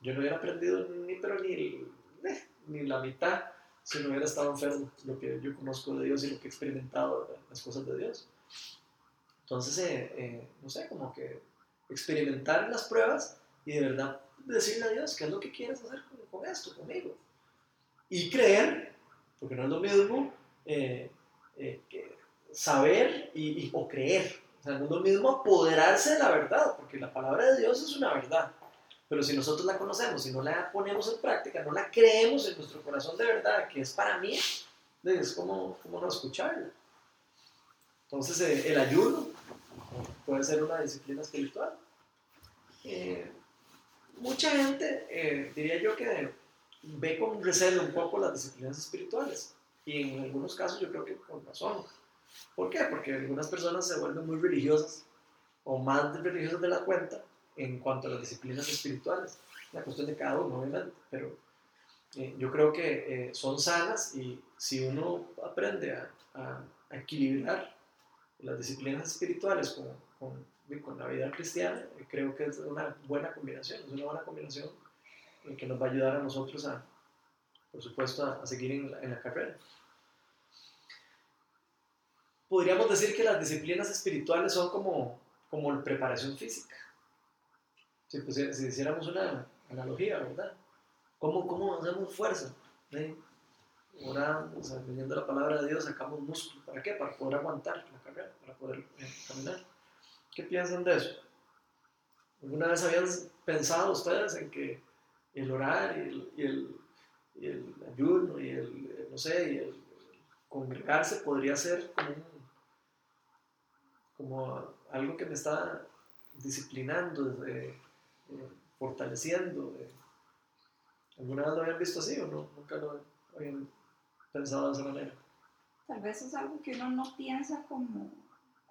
yo no hubiera aprendido ni, pero ni, eh, ni la mitad si no hubiera estado enfermo, lo que yo conozco de Dios y lo que he experimentado, eh, las cosas de Dios. Entonces, eh, no sé, como que experimentar las pruebas y de verdad decirle a Dios qué es lo que quieres hacer con, esto, conmigo. Y creer, porque no es lo mismo saber y- o creer. O sea, no es lo mismo apoderarse de la verdad, porque la palabra de Dios es una verdad. Pero si nosotros la conocemos, si no la ponemos en práctica, no la creemos en nuestro corazón de verdad, que es para mí, es como, como no escucharla. Entonces, el ayuno puede ser una disciplina espiritual. Eh, mucha gente, eh, diría yo, que ve con recelo un poco las disciplinas espirituales. Y en algunos casos yo creo que con razón. ¿Por qué? Porque algunas personas se vuelven muy religiosas o más religiosas de la cuenta en cuanto a las disciplinas espirituales. La cuestión de cada uno, obviamente, pero eh, yo creo que eh, son sanas y si uno aprende a, a- a equilibrar las disciplinas espirituales con, con, con la vida cristiana, eh, creo que es una buena combinación, es una buena combinación eh, que nos va a ayudar a nosotros a, por supuesto, a, a seguir en la, en la carrera. Podríamos decir que las disciplinas espirituales son como, como preparación física. Si, si hiciéramos una analogía, ¿verdad? ¿Cómo, cómo hacemos fuerza? ¿Sí? Orando, o sea, la palabra de Dios, sacamos músculo. ¿Para qué? Para poder aguantar la carrera, para poder eh, caminar. ¿Qué piensan de eso? ¿Alguna vez habían pensado ustedes en que el orar y el, el, ayuno y el, eh, no sé, y el congregarse podría ser como, como algo que me está disciplinando, de- eh, fortaleciendo? de- ¿Alguna vez lo habían visto así o no? Nunca lo habían pensado de esa manera. Tal vez es algo que uno no piensa como,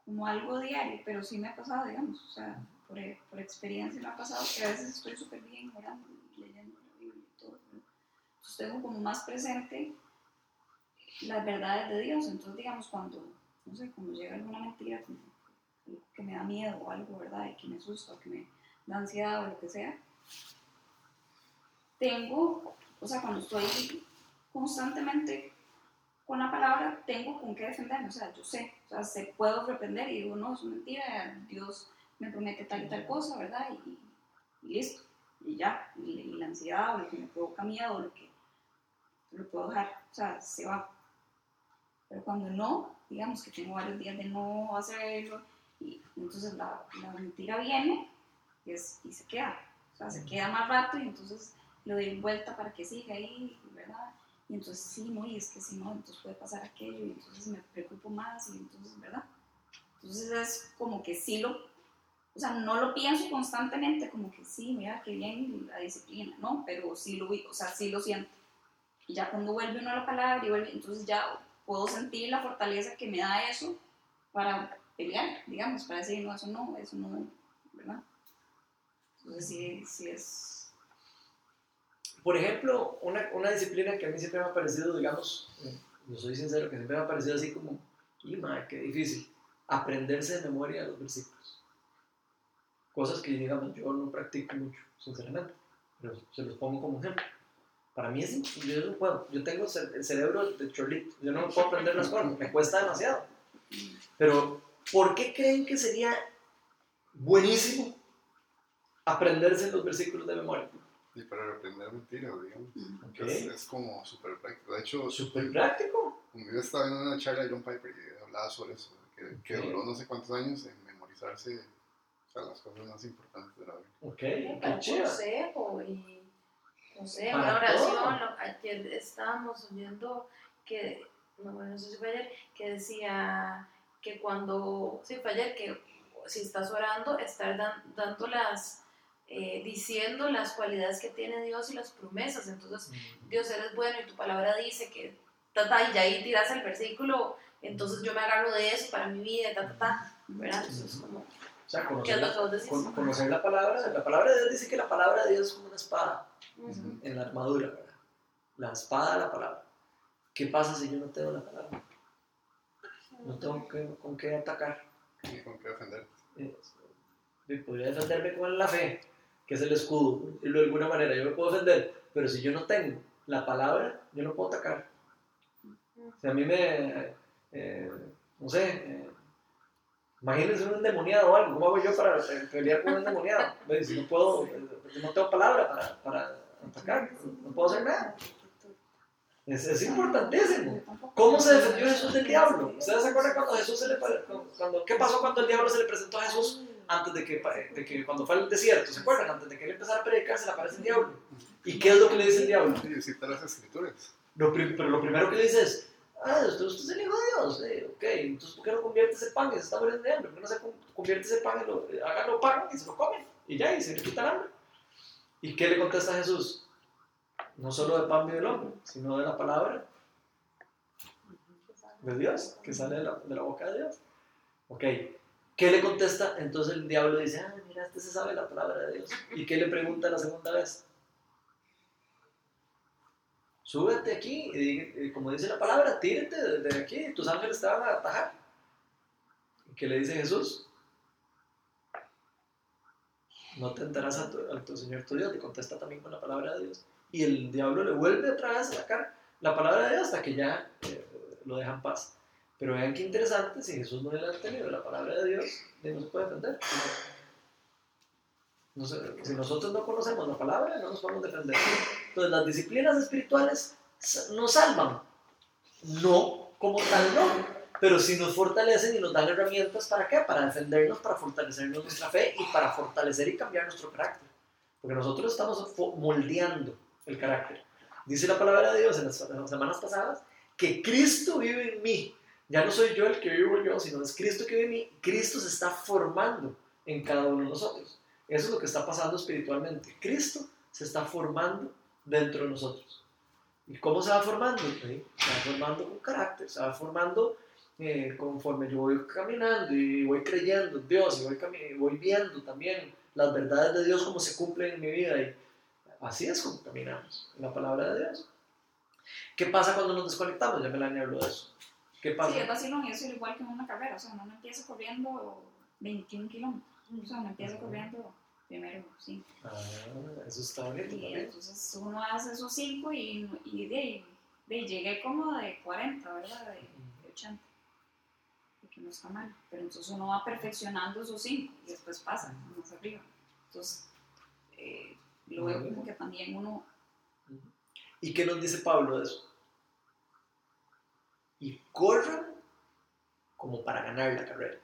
como algo diario, pero sí me ha pasado, digamos, o sea, por, e- por experiencia me ha pasado que a veces estoy súper bien orando y leyendo la Biblia y todo, pero entonces tengo como más presente las verdades de Dios, entonces digamos cuando, no sé, cuando llega alguna mentira como que me da miedo o algo, ¿verdad? Y que me asusta que me da ansiedad o lo que sea, tengo, o sea, cuando estoy constantemente con la palabra, tengo con qué defenderme, o sea, yo sé, o sea, se puedo reprender y digo, no, es mentira, Dios me promete tal y tal cosa, ¿verdad? Y, y listo, y ya, y, y la ansiedad o lo que me provoca miedo o lo que lo puedo dejar, o sea, se va. Pero cuando no, digamos que tengo varios días de no hacerlo, y entonces la, la mentira viene y, es- y se queda, o sea, se queda más rato y entonces lo doy vuelta para que siga ahí, ¿verdad? Y entonces sí, no, y es que si no, entonces puede pasar aquello, y entonces me preocupo más, y entonces, ¿verdad? Entonces es como que sí lo, o sea, no lo pienso constantemente, como que sí, mira, qué bien la disciplina, ¿no? Pero sí lo, vi- o sea, sí lo siento. Y ya cuando vuelve uno a la palabra y vuelve, entonces ya puedo sentir la fortaleza que me da eso para pelear, digamos, para decir, no, eso no, eso no, ¿verdad? Entonces sí, sí es... Por ejemplo, una, una disciplina que a mí siempre me ha parecido, digamos, yo soy sincero, que siempre me ha parecido así como, y madre, qué difícil, aprenderse de memoria los versículos. Cosas que, digamos, yo no practico mucho, sinceramente, pero se los pongo como ejemplo. Para mí es yo no puedo, yo tengo el cerebro de chorlito, yo no puedo aprender las cosas, me cuesta demasiado. Pero, ¿por qué creen que sería buenísimo aprenderse los versículos de memoria? Y para reprender mentiras, digamos. Ujú. Ok. Es, es como súper práctico. De hecho, Súper práctico. yo estaba en una charla de John Piper y hablaba sobre eso, que, que Ok. duró no sé cuántos años en memorizarse o sea, las cosas más importantes de la vida. Ok, qué un chido. consejo y no sé, una oración. lo- Ayer estábamos oyendo que, no, bueno, no sé si fue ayer, que decía que cuando, sí fue ayer, que si estás orando, estar dan- dando las, eh, diciendo las cualidades que tiene Dios y las promesas. Entonces, Dios eres bueno y tu palabra dice que, ta, ta, y ahí tiras el versículo, entonces yo me agarro de eso para mi vida, ta, ta, ta, ¿verdad? Entonces, como, O sea, ¿qué conocer es lo la, que vos decís? con- conocer la palabra. La palabra de Dios dice que la palabra de Dios es como una espada en la armadura, ¿verdad? La espada de la palabra. ¿Qué pasa si yo no tengo la palabra? No tengo que- con qué atacar. Y con qué defenderte. Eh, eh, podría defenderme con la fe, que es el escudo, y de alguna manera yo me puedo defender, pero si yo no tengo la palabra, yo no puedo atacar. Si a mí me, eh, no sé, eh, imagínense un endemoniado o algo, ¿cómo hago yo para pelear con un endemoniado? No puedo, eh, no tengo palabra para, para atacar, no puedo hacer nada. Es, es importantísimo. ¿Cómo se defendió Jesús del diablo? ¿Ustedes se acuerdan cuando Jesús se le cuando, qué pasó cuando el diablo se le presentó a Jesús antes de que, de que cuando fue al desierto? ¿Se acuerdan? Antes de que él empezara a predicar se le aparece el diablo. ¿Y qué es lo que le dice el diablo? Y cita las escrituras. Lo pero lo primero que le dice es, ah, usted, usted es el hijo de Dios, eh, ok, entonces ¿por qué no convierte ese pan que se está muriendo de hambre? ¿Por qué no se con- convierte ese pan y lo, eh, háganlo pan y se lo comen? Y ya, y se le quita el hambre. ¿Y qué le contesta Jesús? No solo de pan vive el hombre, sino de la palabra de Dios, que sale de la, de la boca de Dios. Ok, ¿qué le contesta? Entonces el diablo dice, ah, mira, este se sabe la palabra de Dios. ¿Y qué le pregunta la segunda vez? Súbete aquí, y, y como dice la palabra, tírate desde aquí, tus ángeles te van a atajar. ¿Y qué le dice Jesús? No tentarás a tu, a tu Señor tu Dios, le contesta también con la palabra de Dios. Y el diablo le vuelve otra vez a sacar la palabra de Dios hasta que ya eh, lo deja en paz. Pero vean qué interesante, si Jesús no hubiera tenido la palabra de Dios, ¿de no se puede defender? No sé, si nosotros no conocemos la palabra, no nos podemos defender. Entonces, las disciplinas espirituales nos salvan. No, como tal, no. Pero sí nos fortalecen y nos dan herramientas para qué? Para defendernos, para fortalecernos nuestra fe y para fortalecer y cambiar nuestro carácter. Porque nosotros estamos moldeando el carácter. Dice la palabra de Dios en las, semanas pasadas que Cristo vive en mí. Ya no soy yo el que vivo yo, sino es Cristo que vive en mí. Cristo se está formando en cada uno de nosotros. Eso es lo que está pasando espiritualmente. Cristo se está formando dentro de nosotros. ¿Y cómo se va formando? ¿Sí? Se va formando con carácter, se va formando eh, conforme yo voy caminando y voy creyendo en Dios y voy, voy viendo también las verdades de Dios como se cumplen en mi vida. Así es como caminamos, en la palabra de Dios. ¿Qué pasa cuando nos desconectamos? Ya me la habló de eso. ¿Qué pasa? Sí, es vacilón eso es igual que en una carrera. O sea, uno no empieza corriendo 21 kilómetros. O sea, uno empieza corriendo primero 5. Ah, eso está bonito Y entonces uno hace esos 5 y, y de, de, llegué como de 40, ¿verdad? De, de 80. Y que no está mal. Pero entonces uno va perfeccionando esos 5 y después pasa más arriba. Entonces, eh, lo veo como que también uno. ¿Y qué nos dice Pablo de eso? Y corran como para ganar la carrera.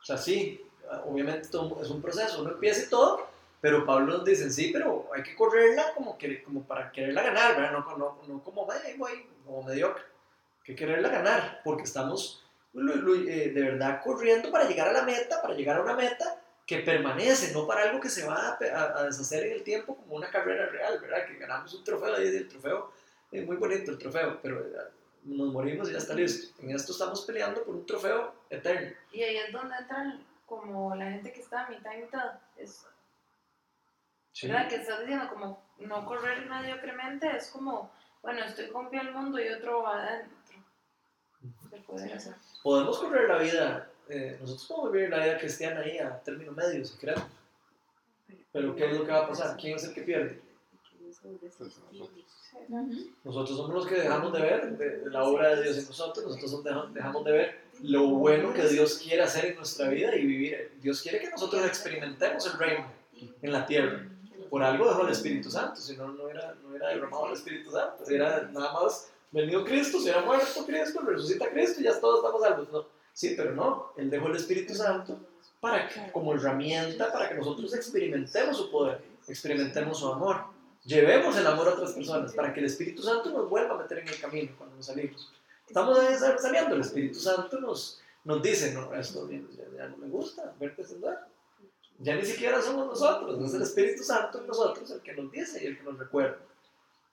O sea, sí, obviamente todo es un proceso, uno empieza y todo, pero Pablo nos dice, sí, pero hay que correrla como, que, como para quererla ganar, ¿verdad? No, no, no como, "Ay, voy", como mediocre, hay que quererla ganar, porque estamos eh, de verdad corriendo para llegar a la meta, para llegar a una meta que permanece, no para algo que se va a, a- deshacer en el tiempo como una carrera real, ¿verdad? Que ganamos un trofeo y el trofeo es muy bonito el trofeo, pero eh, nos morimos y ya está listo. En esto estamos peleando por un trofeo eterno. Y ahí es donde entran como la gente que está a mitad y mitad. Es, ¿Verdad? Que estás diciendo como no correr mediocremente, es como, bueno, estoy con pie al mundo y otro va adentro. Se puede hacer. Podemos correr la vida, eh, nosotros podemos vivir la vida cristiana ahí a término medio, si queremos. Pero ¿qué es lo que va a pasar? ¿Quién es el que pierde? Nosotros somos los que dejamos de ver de- la obra de Dios en nosotros, nosotros somos- deja- dejamos de ver lo bueno que Dios quiere hacer en nuestra vida y vivir. Dios quiere que nosotros experimentemos el reino en la tierra. Por algo dejó el Espíritu Santo, si no, no era, no era derramado el Espíritu Santo. Era nada más venido Cristo, si era muerto Cristo, resucita Cristo y ya todos estamos salvos. No. Sí, pero no, Él dejó el Espíritu Santo para que, como herramienta para que nosotros experimentemos su poder, experimentemos su amor, llevemos el amor a otras personas, para que el Espíritu Santo nos vuelva a meter en el camino cuando nos salimos. Estamos saliendo, el Espíritu Santo nos, nos dice, no, esto ya, no me gusta, verte sendar. Ya ni siquiera somos nosotros, es el Espíritu Santo en nosotros el que nos dice y el que nos recuerda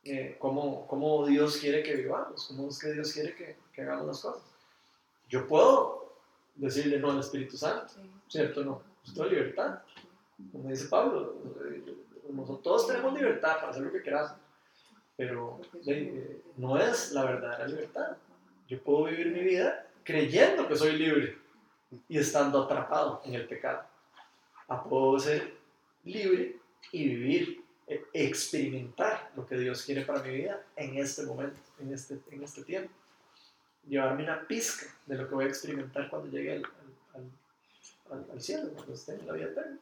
eh, cómo, cómo, Dios quiere que vivamos, cómo es que Dios quiere que, que hagamos las cosas. Yo puedo decirle no al Espíritu Santo, ¿cierto? No, estoy en libertad. Como dice Pablo, nosotros todos tenemos libertad para hacer lo que queramos, pero eh, no es la verdadera libertad. Yo puedo vivir mi vida creyendo que soy libre y estando atrapado en el pecado. A puedo ser libre y vivir, e, experimentar lo que Dios quiere para mi vida en este momento, en este, en este tiempo. Llevarme una pizca de lo que voy a experimentar cuando llegue al, al, al, cielo, cuando esté en la vida eterna.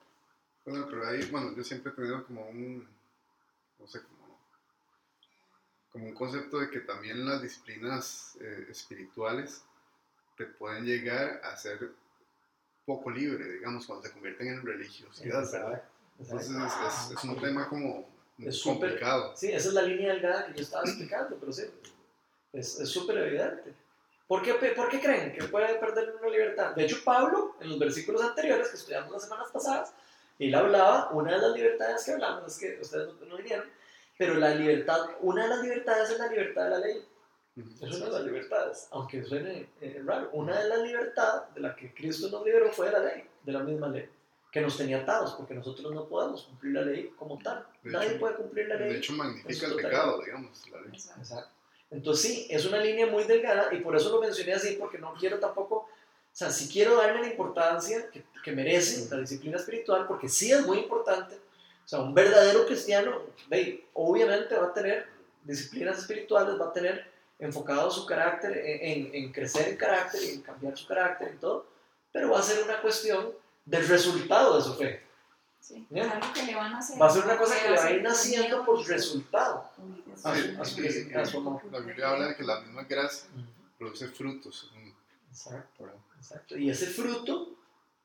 Bueno, pero ahí, bueno, yo siempre he tenido como un, no sé, como, como un concepto de que también las disciplinas eh, espirituales te pueden llegar a ser poco libre, digamos, cuando se convierten en religiosidad, ¿verdad? Entonces es, es, un tema como es complicado. sí, esa es la línea delgada que yo estaba explicando, pero sí, es súper evidente. ¿Por qué, ¿Por qué creen que puede perder una libertad? De hecho, Pablo, en los versículos anteriores que estudiamos las semanas pasadas, él hablaba, una de las libertades que hablamos, es que ustedes no, vinieron, pero la libertad, una de las libertades es la libertad de la ley. Es una de las libertades, aunque suene eh, raro. Una de las libertades de la que Cristo nos liberó fue de la ley, de la misma ley, que nos tenía atados, porque nosotros no podemos cumplir la ley como tal. Nadie puede cumplir la ley. De hecho, magnifica el pecado, digamos, la ley. Exacto. Entonces sí, es una línea muy delgada y por eso lo mencioné así, porque no quiero tampoco, o sea, sí quiero darle la importancia que, que merece la disciplina espiritual, porque sí es muy importante. O sea, un verdadero cristiano, ve, obviamente va a tener disciplinas espirituales, va a tener enfocado su carácter en, en, crecer en carácter y en cambiar su carácter y todo, pero va a ser una cuestión del resultado de su fe. Sí, algo que le van a hacer. Va a ser una cosa que le va a ir naciendo por resultado. Ah, la Biblia habla de que la misma gracia produce frutos. Exacto, exacto. Y ese fruto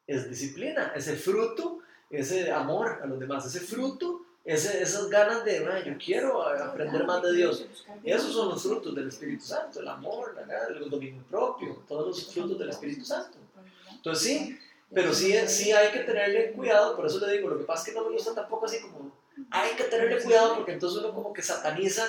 es disciplina, ese fruto, ese amor a los demás, ese fruto ese, esas ganas de, yo quiero aprender más de Dios. Esos son los frutos del Espíritu Santo, el amor, la, el dominio propio, todos los frutos del Espíritu Santo. Entonces sí, pero sí, sí hay que tenerle cuidado, por eso le digo, lo que pasa es que no me gusta tampoco así como, hay que tenerle cuidado porque entonces uno como que sataniza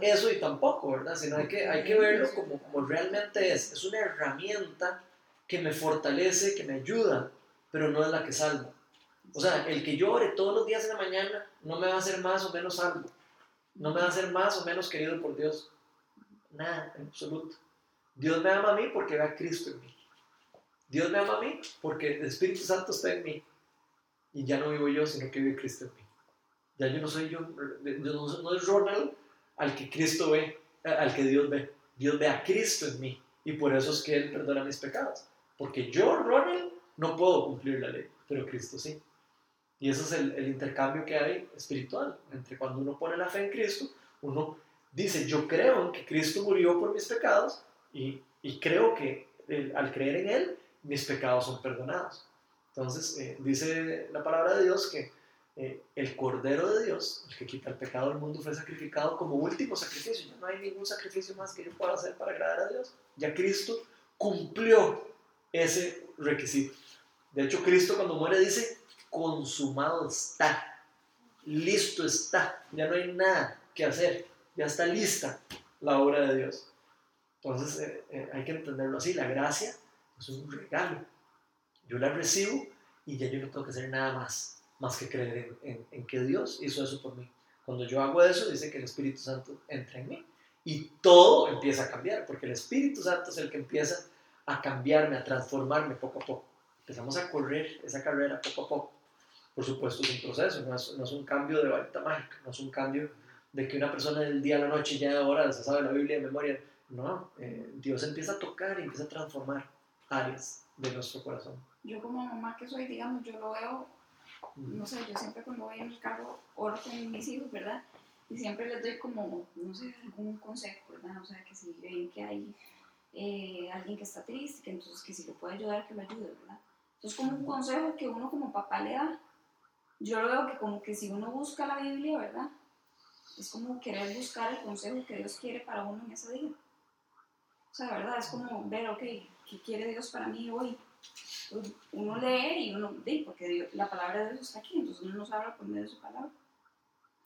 eso y tampoco, ¿verdad? Sino hay que, hay que verlo como, como realmente es. Es una herramienta que me fortalece, que me ayuda, pero no es la que salva. O sea, el que llore todos los días en la mañana no me va a hacer más o menos salvo. No me va a hacer más o menos querido por Dios. Nada, en absoluto. Dios me ama a mí porque ve a Cristo en mí. Dios me ama a mí porque el Espíritu Santo está en mí. Y ya no vivo yo, sino que vive Cristo en mí. Ya yo no soy yo, no es Ronald al que Cristo ve, al que Dios ve. Dios ve a Cristo en mí. Y por eso es que Él perdona mis pecados. Porque yo, Ronald, no puedo cumplir la ley, pero Cristo sí. Y ese es el, el, intercambio que hay espiritual entre cuando uno pone la fe en Cristo, uno dice, yo creo que Cristo murió por mis pecados y, y creo que eh, al creer en Él, mis pecados son perdonados. Entonces, eh, dice la palabra de Dios que eh, el Cordero de Dios, el que quita el pecado del mundo, fue sacrificado como último sacrificio. Ya no hay ningún sacrificio más que yo pueda hacer para agradar a Dios. Ya Cristo cumplió ese requisito. De hecho, Cristo cuando muere dice, consumado está, listo está, ya no hay nada que hacer, ya está lista la obra de Dios. Entonces eh, hay que entenderlo así, la gracia es un regalo. Yo la recibo y ya yo no tengo que hacer nada más, más que creer en, en que Dios hizo eso por mí. Cuando yo hago eso, dice que el Espíritu Santo entra en mí y todo empieza a cambiar, porque el Espíritu Santo es el que empieza a cambiarme, a transformarme poco a poco. Empezamos a correr esa carrera poco a poco. Por supuesto es un proceso, no es, no es un cambio de varita mágica, no es un cambio de que una persona del día a la noche ya ahora se sabe la Biblia de memoria. No, eh, Dios empieza a tocar y empieza a transformar áreas de nuestro corazón. Yo como mamá que soy, digamos, yo lo veo no sé, yo siempre cuando voy en el carro oro con mis hijos, ¿verdad? Y siempre les doy como, no sé, algún consejo, ¿verdad? O sea, que si ven que hay eh, alguien que está triste, que entonces que si le puede ayudar, que lo ayude, ¿verdad? Entonces como un consejo que uno como papá le da, yo lo veo que como que si uno busca la Biblia, ¿verdad? Es como querer buscar el consejo que Dios quiere para uno en ese día. O sea, ¿verdad? Es como ver, ok, ¿qué quiere Dios para mí hoy? Pues, uno lee y uno, ve, porque Dios- la palabra de Dios está aquí, entonces uno nos habla por medio de su palabra.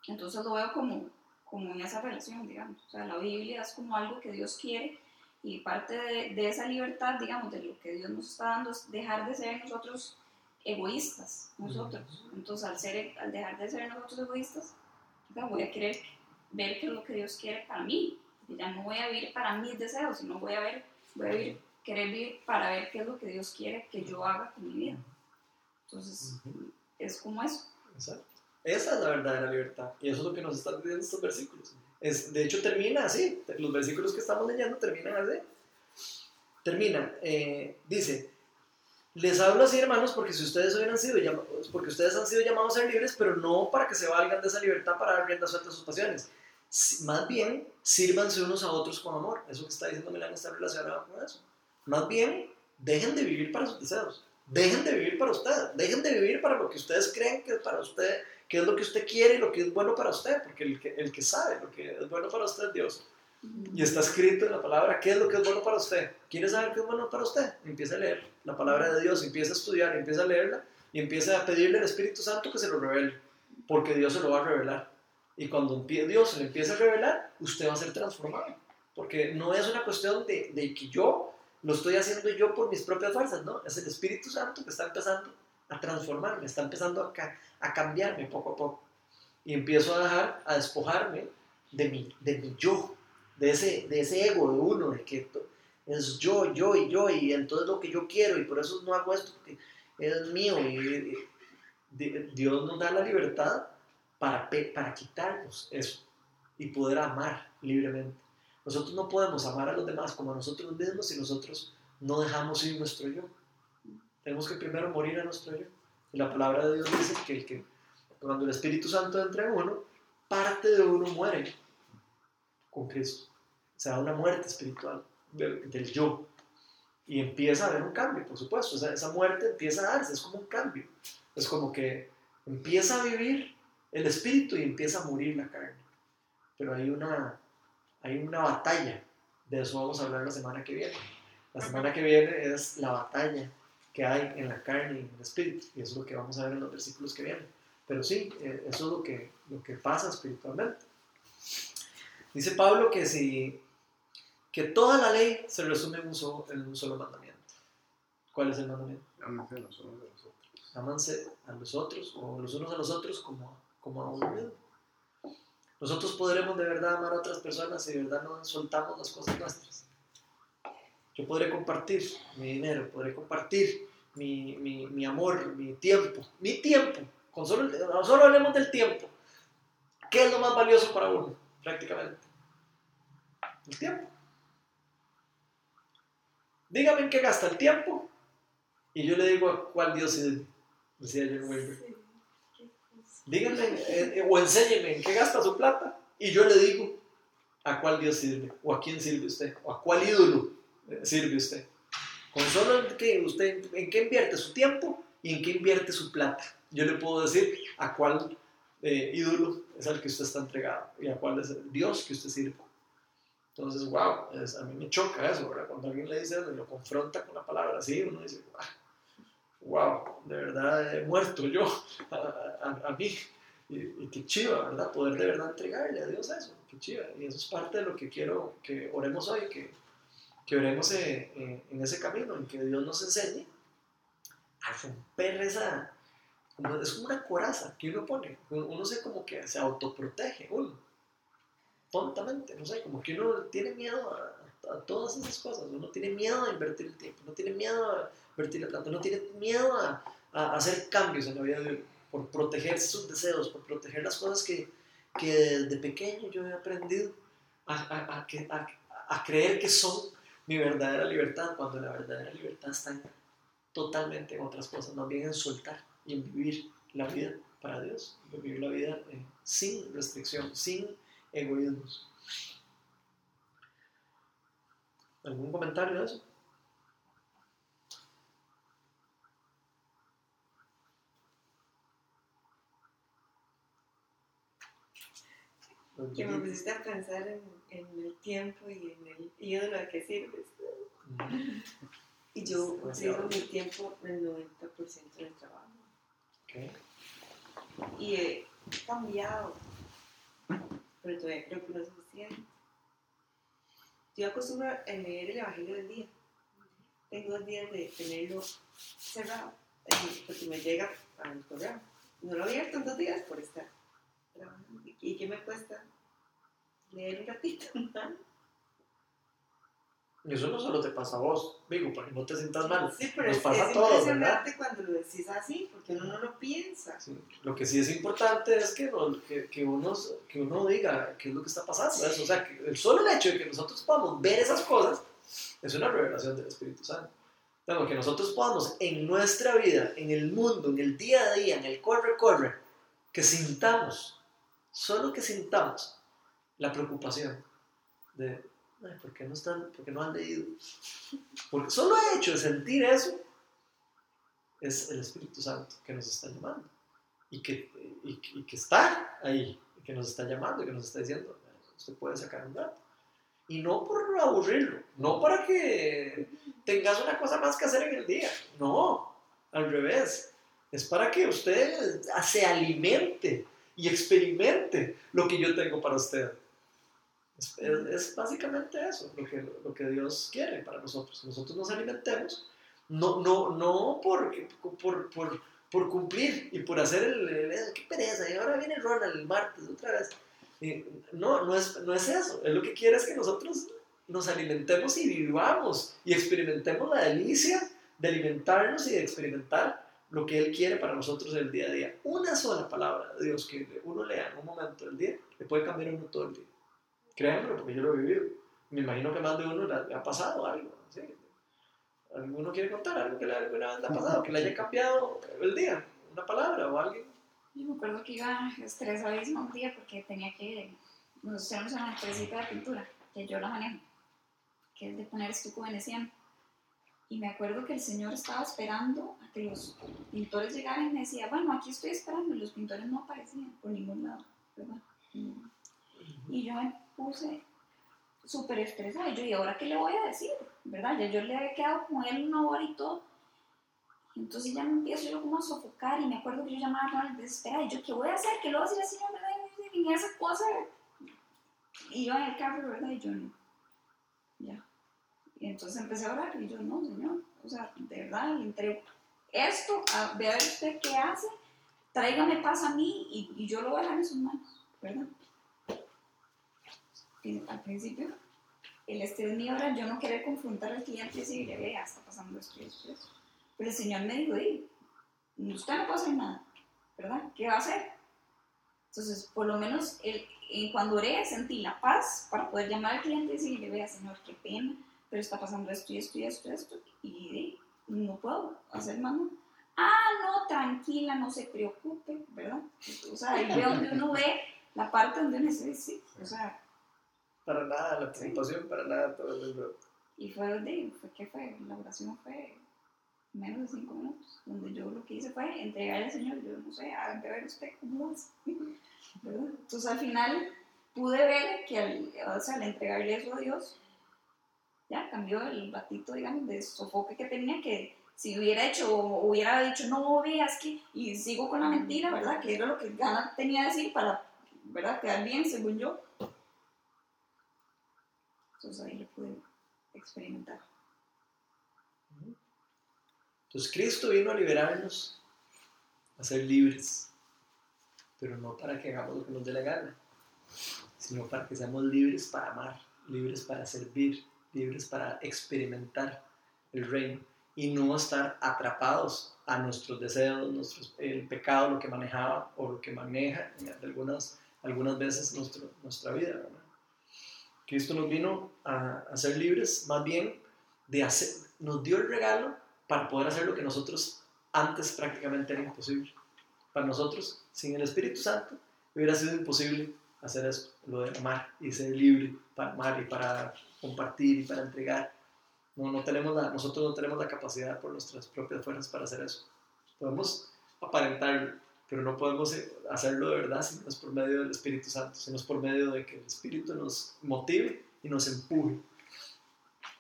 Entonces lo veo como, como en esa relación, digamos. O sea, la Biblia es como algo que Dios quiere y parte de, de esa libertad, digamos, de lo que Dios nos está dando es dejar de ser nosotros egoístas, nosotros. Entonces, al, ser, al dejar de ser nosotros egoístas, ya voy a querer ver qué es lo que Dios quiere para mí. Ya no voy a vivir para mis deseos, sino voy a ver, voy a vivir, querer vivir para ver qué es lo que Dios quiere que yo haga con mi vida. Entonces, es como eso. Exacto. Esa es la verdadera libertad. Y eso es lo que nos están diciendo estos versículos. Es, de hecho, termina así. Los versículos que estamos leyendo terminan así. Termina, eh, dice, les hablo así, hermanos, porque si ustedes hubieran sido llamados, porque ustedes han sido llamados a ser libres, pero no para que se valgan de esa libertad para dar rienda suelta a sus pasiones. Si- Más bien, sírvanse unos a otros con amor. Eso que está diciendo Milán está relacionado con eso. Más bien, dejen de vivir para sus deseos. Dejen de vivir para ustedes. Dejen de vivir para lo que ustedes creen que es para usted, que es lo que usted quiere y lo que es bueno para usted. Porque el que, el que sabe lo que es bueno para usted es Dios. Y está escrito en la palabra qué es lo que es bueno para usted. ¿Quiere saber qué es bueno para usted? Empieza a leer la palabra de Dios, empieza a estudiar, empieza a leerla y empieza a pedirle al Espíritu Santo que se lo revele. Porque Dios se lo va a revelar. Y cuando Dios se lo empieza a revelar, usted va a ser transformado. Porque no es una cuestión de, de que yo lo estoy haciendo yo por mis propias fuerzas, ¿no? Es el Espíritu Santo que está empezando a transformarme, está empezando a, ca- a cambiarme poco a poco. Y empiezo a dejar, a despojarme de mi, de mi yo, de ese, de ese ego de uno, de que es yo, yo y yo, y entonces lo que yo quiero, y por eso no hago esto, porque es mío. Y, y- di- Dios nos da la libertad para, para quitarnos eso y poder amar libremente. Nosotros no podemos amar a los demás como a nosotros mismos si nosotros no dejamos ir nuestro yo. Tenemos que primero morir a nuestro yo. Y la palabra de Dios dice que, el que cuando el Espíritu Santo entra en uno, parte de uno muere con Cristo. O sea, una muerte espiritual del, del yo. Y empieza a haber un cambio, por supuesto. Esa muerte empieza a darse, es como un cambio. Es como que empieza a vivir el espíritu y empieza a morir la carne. Pero hay una, hay una batalla. De eso vamos a hablar la semana que viene. La semana que viene es la batalla que hay en la carne y en el espíritu. Y eso es lo que vamos a ver en los versículos que vienen. Pero sí, eh, eso es lo que, lo que pasa espiritualmente. Dice Pablo que si que toda la ley se resume en un, solo, en un solo mandamiento. ¿Cuál es el mandamiento? Ámense los unos a los otros. Amanse a los otros o los unos a los otros como, como a uno mismo. Nosotros podremos de verdad amar a otras personas si de verdad no soltamos las cosas nuestras. Yo podré compartir mi dinero, podré compartir mi, mi, amor, mi tiempo, mi tiempo. Con solo, solo hablemos del tiempo. ¿Qué es lo más valioso para uno, prácticamente? El tiempo. Dígame en qué gasta el tiempo y yo le digo a cuál Dios sirve, decía John Wimber. Díganme eh, eh, o enséñeme en qué gasta su plata y yo le digo a cuál Dios sirve o a quién sirve usted o a cuál ídolo eh, sirve usted. Con solo en qué, usted en qué invierte su tiempo y en qué invierte su plata. Yo le puedo decir a cuál ídolo es al que usted está entregado y a cuál es el Dios que usted sirve. Entonces, wow, es- a mí me choca eso, ¿verdad? Cuando alguien le dice eso y lo confronta con la palabra así, uno dice, wow, de verdad he muerto yo a, a- a mí. Y, y qué chiva, ¿verdad? Poder de verdad entregarle a Dios eso, qué chiva. Y eso es parte de lo que quiero que oremos hoy, que, que oremos eh, eh, en ese camino, en que Dios nos enseñe a romper esa, es como una coraza que uno pone, uno se como que se autoprotege, uno, tontamente, no sé, como que uno tiene miedo a, a todas esas cosas, uno tiene miedo a invertir el tiempo, uno tiene miedo a invertir la plata, uno tiene miedo a, hacer cambios en la vida de por proteger sus deseos, por proteger las cosas que, que desde pequeño yo he aprendido a, a- a creer que son mi verdadera libertad, cuando la verdadera libertad está en- totalmente en otras cosas, más bien en soltar y en vivir la vida para Dios, vivir la vida eh, sin restricción, sin egoísmos. ¿Algún comentario de eso? Que me pusiste a pensar en, en el tiempo y en el ídolo a qué sirves. Mm, Y yo utilizo mi tiempo el 90% del trabajo. ok. Y he cambiado, pero todavía creo que no es suficiente. Yo acostumbro a leer el Evangelio del día. Tengo dos días de tenerlo cerrado, porque me llega al correo. No lo he abierto en dos días por estar trabajando. ¿Y qué me cuesta? Leer un ratito. Y eso no solo te pasa a vos, digo, para que no te sientas mal. Sí, pero Nos es, pasa es a todos, ¿verdad? impresionante cuando lo decís así, porque uno no lo piensa. Sí, Lo que sí es importante es que, no- que, que uno, que uno diga qué es lo que está pasando. O sea, que el solo hecho de que nosotros podamos ver esas cosas es una revelación del Espíritu Santo. Que nosotros podamos en nuestra vida, en el mundo, en el día a día, en el corre-corre, que sintamos, solo que sintamos la preocupación de, "Ay, ¿por qué no, están, por no han leído? Porque solo el hecho de sentir eso es el Espíritu Santo que nos está llamando y que, y, que- está ahí, que nos está llamando, y que nos está diciendo, usted puede sacar un dato. Y no por aburrirlo, no para que tengas una cosa más que hacer en el día, no, al revés, es para que usted se alimente y experimente lo que yo tengo para usted. Es, es- es básicamente eso lo que, lo que Dios quiere para nosotros, que nosotros nos alimentemos, no, no, no por, por, por, por cumplir y por hacer el, el- el- qué pereza, y ahora viene Ronald el martes otra vez. Y no, no es, no es eso, es lo que quiere es que nosotros nos alimentemos y vivamos y experimentemos la delicia de alimentarnos y de experimentar lo que Él quiere para nosotros el día a día. Una sola palabra de Dios que uno lea en un momento del día le puede cambiar uno todo el día. Créanmelo, porque yo lo he vivido. Me imagino que más de uno le, ha pasado algo. ¿sí? ¿Alguno quiere contar algo que le, alguna vez le ha pasado? Que le haya cambiado el día, una palabra o alguien. Yo me acuerdo que iba estresadísima un día porque tenía que. Nosotros tenemos una empresita de pintura que yo la manejo, que es de poner estuco veneciano. Y me acuerdo que el señor estaba esperando a que los pintores llegaran y me decía, bueno, aquí estoy esperando. Y los pintores no aparecían por ningún lado, ¿verdad? Y- yo puse súper estresada. Yo, ¿y ahora qué le voy a decir? ¿Verdad? Ya yo le había quedado con él una hora y todo. Entonces ya me empiezo yo como a sofocar y me acuerdo que yo llamaba a Ronald desesperada y yo, ¿qué voy a hacer? ¿Qué le voy a decir al señor? ¿Verdad? Y esa cosa. Y yo en el carro, ¿verdad? Y yo no. Ya. Y entonces empecé a orar y yo, no, señor. O sea, de verdad, le entrego esto, a ver usted qué hace, tráigame paz a mí y, y yo lo voy a dejar en sus manos, ¿verdad? Al principio, el estrés mío era yo no querer confrontar al cliente y decirle, vea, está pasando esto y esto esto. Pero el Señor me dijo, "Di, usted no puede hacer nada, ¿verdad? ¿Qué va a hacer? Entonces, por lo menos el, cuando oré sentí la paz para poder llamar al cliente y decirle, vea, Señor, qué pena, pero está pasando esto y esto y esto y esto, y no puedo hacer más nada. Ah, no, tranquila, no se preocupe, ¿verdad? O sea, ahí veo donde uno ve la parte donde uno dice, sí, o sea, Para nada, la preocupación, para nada. Todo el mundo. y fue de, fue que fue, la oración fue menos de cinco minutos, donde yo lo que hice fue entregarle al Señor, yo no sé, a ver usted cómo es, ¿verdad? Entonces al final pude ver que al, o sea, al entregarle eso a Dios, ya cambió el ratito, digamos, de sofoque que tenía, que si hubiera hecho, hubiera dicho, no veas que, y sigo con la mentira, ¿verdad? Que era lo que gana tenía de decir para, ¿verdad? Quedar bien, según yo. Entonces ahí lo pude experimentar. Entonces Cristo vino a liberarnos, a ser libres, pero no para que hagamos lo que nos dé la gana, sino para que seamos libres para amar, libres para servir, libres para experimentar el reino y no estar atrapados a nuestros deseos, nuestros, el pecado, lo que manejaba o lo que maneja algunas, algunas veces nuestra vida. Cristo nos vino a, ser libres, más bien de hacer, nos dio el regalo para poder hacer lo que nosotros antes prácticamente era imposible. para nosotros, sin el Espíritu Santo, hubiera sido imposible hacer eso, lo de amar y ser libre para amar y para compartir y para entregar. No, no tenemos nosotros no tenemos la capacidad por nuestras propias fuerzas para hacer eso. Podemos aparentarlo, pero no podemos hacerlo de verdad si no es por medio del Espíritu Santo, si no es por medio de que el Espíritu nos motive y nos empuje.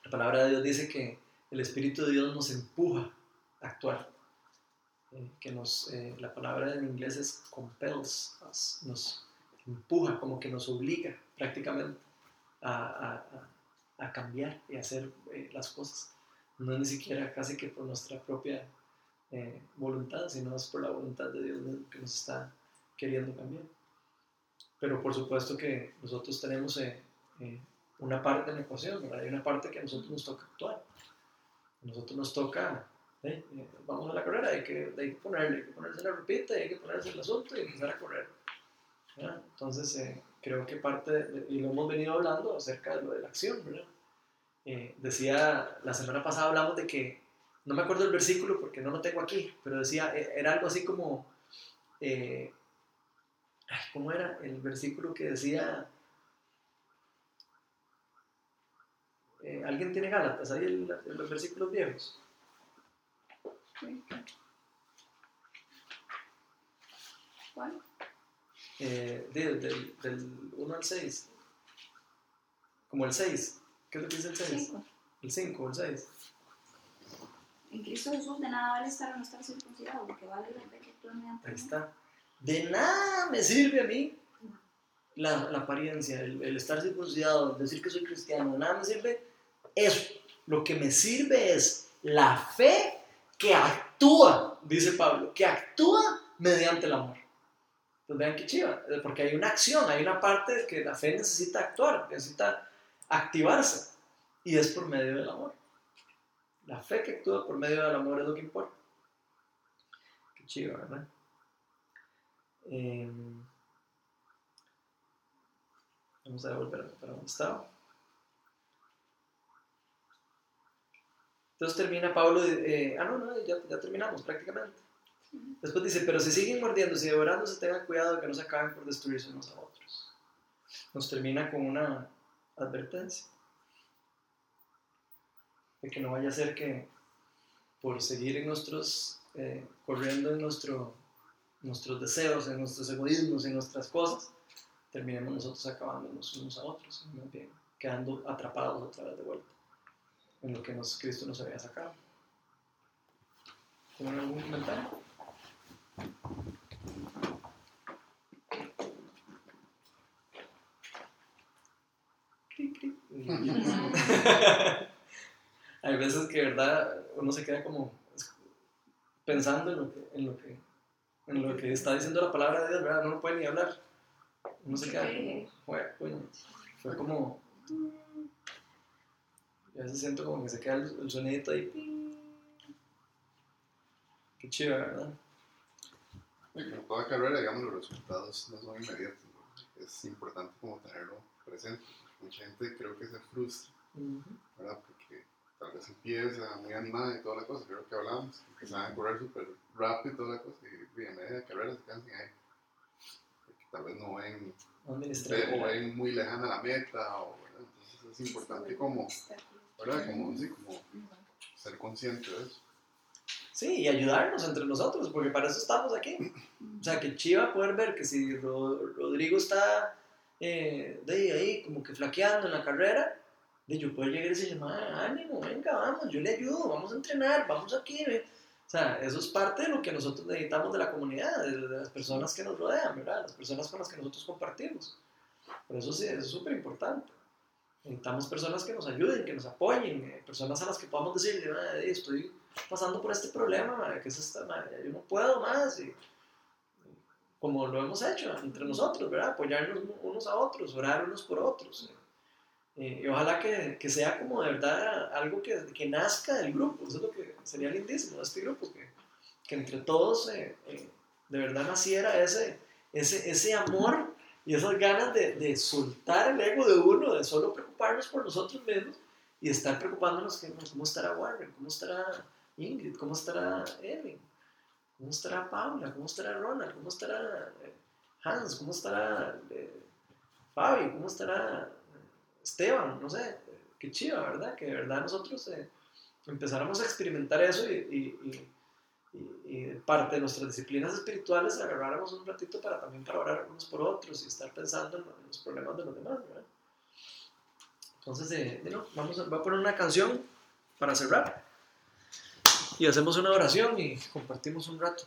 La palabra de Dios dice que el Espíritu de Dios nos empuja a actuar. Eh, que nos, eh, la palabra en inglés es compels nos empuja, como que nos obliga prácticamente a, a, cambiar y hacer eh, las cosas. No es ni siquiera casi que por nuestra propia voluntad, sino es por la voluntad de Dios que nos está queriendo cambiar. Pero por supuesto que nosotros tenemos una parte en la ecuación, hay una parte que a nosotros nos toca actuar. A nosotros nos toca ¿eh? Eh, vamos a la carrera, hay que, hay que ponerle, hay que ponerse la repita, hay que ponerse el asunto y empezar a correr. Entonces, eh, creo que parte, y lo hemos venido hablando acerca de lo de la acción, ¿verdad? decía, la semana pasada hablamos de que, no me acuerdo el versículo porque no lo tengo aquí, pero decía, era algo así como, ¿cómo era? El versículo que decía, ¿alguien tiene Gálatas? Ahí los versículos viejos. ¿Cuál? Eh, del, del, 1 al 6. Como el 6. ¿Qué es lo que dice el 6? El 5, el 6. En Cristo Jesús de nada vale estar o no estar circuncidado, porque vale la fe que tú Ahí está. De nada me sirve a mí la, la apariencia, el, el, estar circuncidado, decir que soy cristiano, de nada me sirve eso. Lo que me sirve es la fe que actúa, dice Pablo, que actúa mediante el amor. Entonces vean qué chiva, porque hay una acción, hay una parte que la fe necesita actuar, necesita activarse, y es por medio del amor. La fe que actúa por medio del amor es lo que importa. Qué chiva, ¿verdad? Em, vamos a devolver para donde estaba. Entonces termina Pablo, eh, ah, no, no, ya, ya, terminamos prácticamente. Después dice, pero si siguen mordiéndose y devorándose, tengan cuidado de que no se acaben por destruirse unos a otros. Nos termina con una advertencia. De que no vaya a ser que por seguir en nuestros, eh, corriendo en nuestro, nuestros deseos, en nuestros egoísmos, en nuestras cosas, terminemos nosotros acabándonos unos a otros, quedando atrapados otra vez de vuelta en lo que nos, Cristo nos había sacado. ¿Tienen algún comentario? Hay veces que, verdad, uno se queda como pensando en lo que, en lo que, en lo que está diciendo la palabra de Dios, ¿verdad? No puede ni hablar. Uno se queda fue, fue como a veces siento como que se queda el, sonidito ahí. Qué chido, ¿verdad? En toda carrera, digamos, los resultados no son inmediatos. Es importante como tenerlo presente. Mucha gente creo que se frustra, vez empieza muy animada y toda la cosa, creo que hablamos, que se van a correr súper rápido y toda la cosa, y en media carrera se quedan sin ahí. Porque tal vez no ven, o ven muy lejana la meta, o, entonces es importante como ¿verdad? Como, sí, como ser consciente de eso. Sí, y ayudarnos entre nosotros, porque para eso estamos aquí. O sea, que chiva poder ver que si Rodrigo está eh, de ahí como que flaqueando en la carrera, yo puedo llegar y decirle, ánimo, venga, vamos, yo le ayudo, vamos a entrenar, vamos aquí. O sea, eso es parte de lo que nosotros necesitamos de la comunidad, de, las personas que nos rodean, ¿verdad? Las personas con las que nosotros compartimos. Por eso sí, es súper importante. Necesitamos personas que nos ayuden, que nos apoyen, eh, personas a las que podamos decirle, estoy pasando por este problema, que es esta, yo no puedo más. Y, como lo hemos hecho entre nosotros, ¿verdad? Apoyarnos unos a otros, orar unos por otros. Eh, y ojalá que, que, sea como de verdad algo que, que, nazca del grupo. Eso es lo que sería lindísimo este grupo, que, que entre todos eh, de verdad naciera ese, ese, ese amor y esas ganas de, de, soltar el ego de uno, de solo preocuparnos por nosotros mismos y estar preocupándonos que, cómo estará Warren, cómo estará Ingrid, cómo estará Evan, ¿Cómo estará Paula? ¿Cómo estará Ronald? ¿Cómo estará eh, Hans? ¿Cómo estará eh, Fabi? ¿Cómo estará eh, Esteban? No sé, qué chiva, ¿verdad? Que de verdad nosotros eh, empezáramos a experimentar eso y, y- y- y- parte de nuestras disciplinas espirituales agarráramos un ratito para también para orar unos por otros y estar pensando en, los problemas de los demás, ¿verdad? Entonces, eh, vamos a, voy a poner una canción para cerrar y hacemos una oración y compartimos un rato.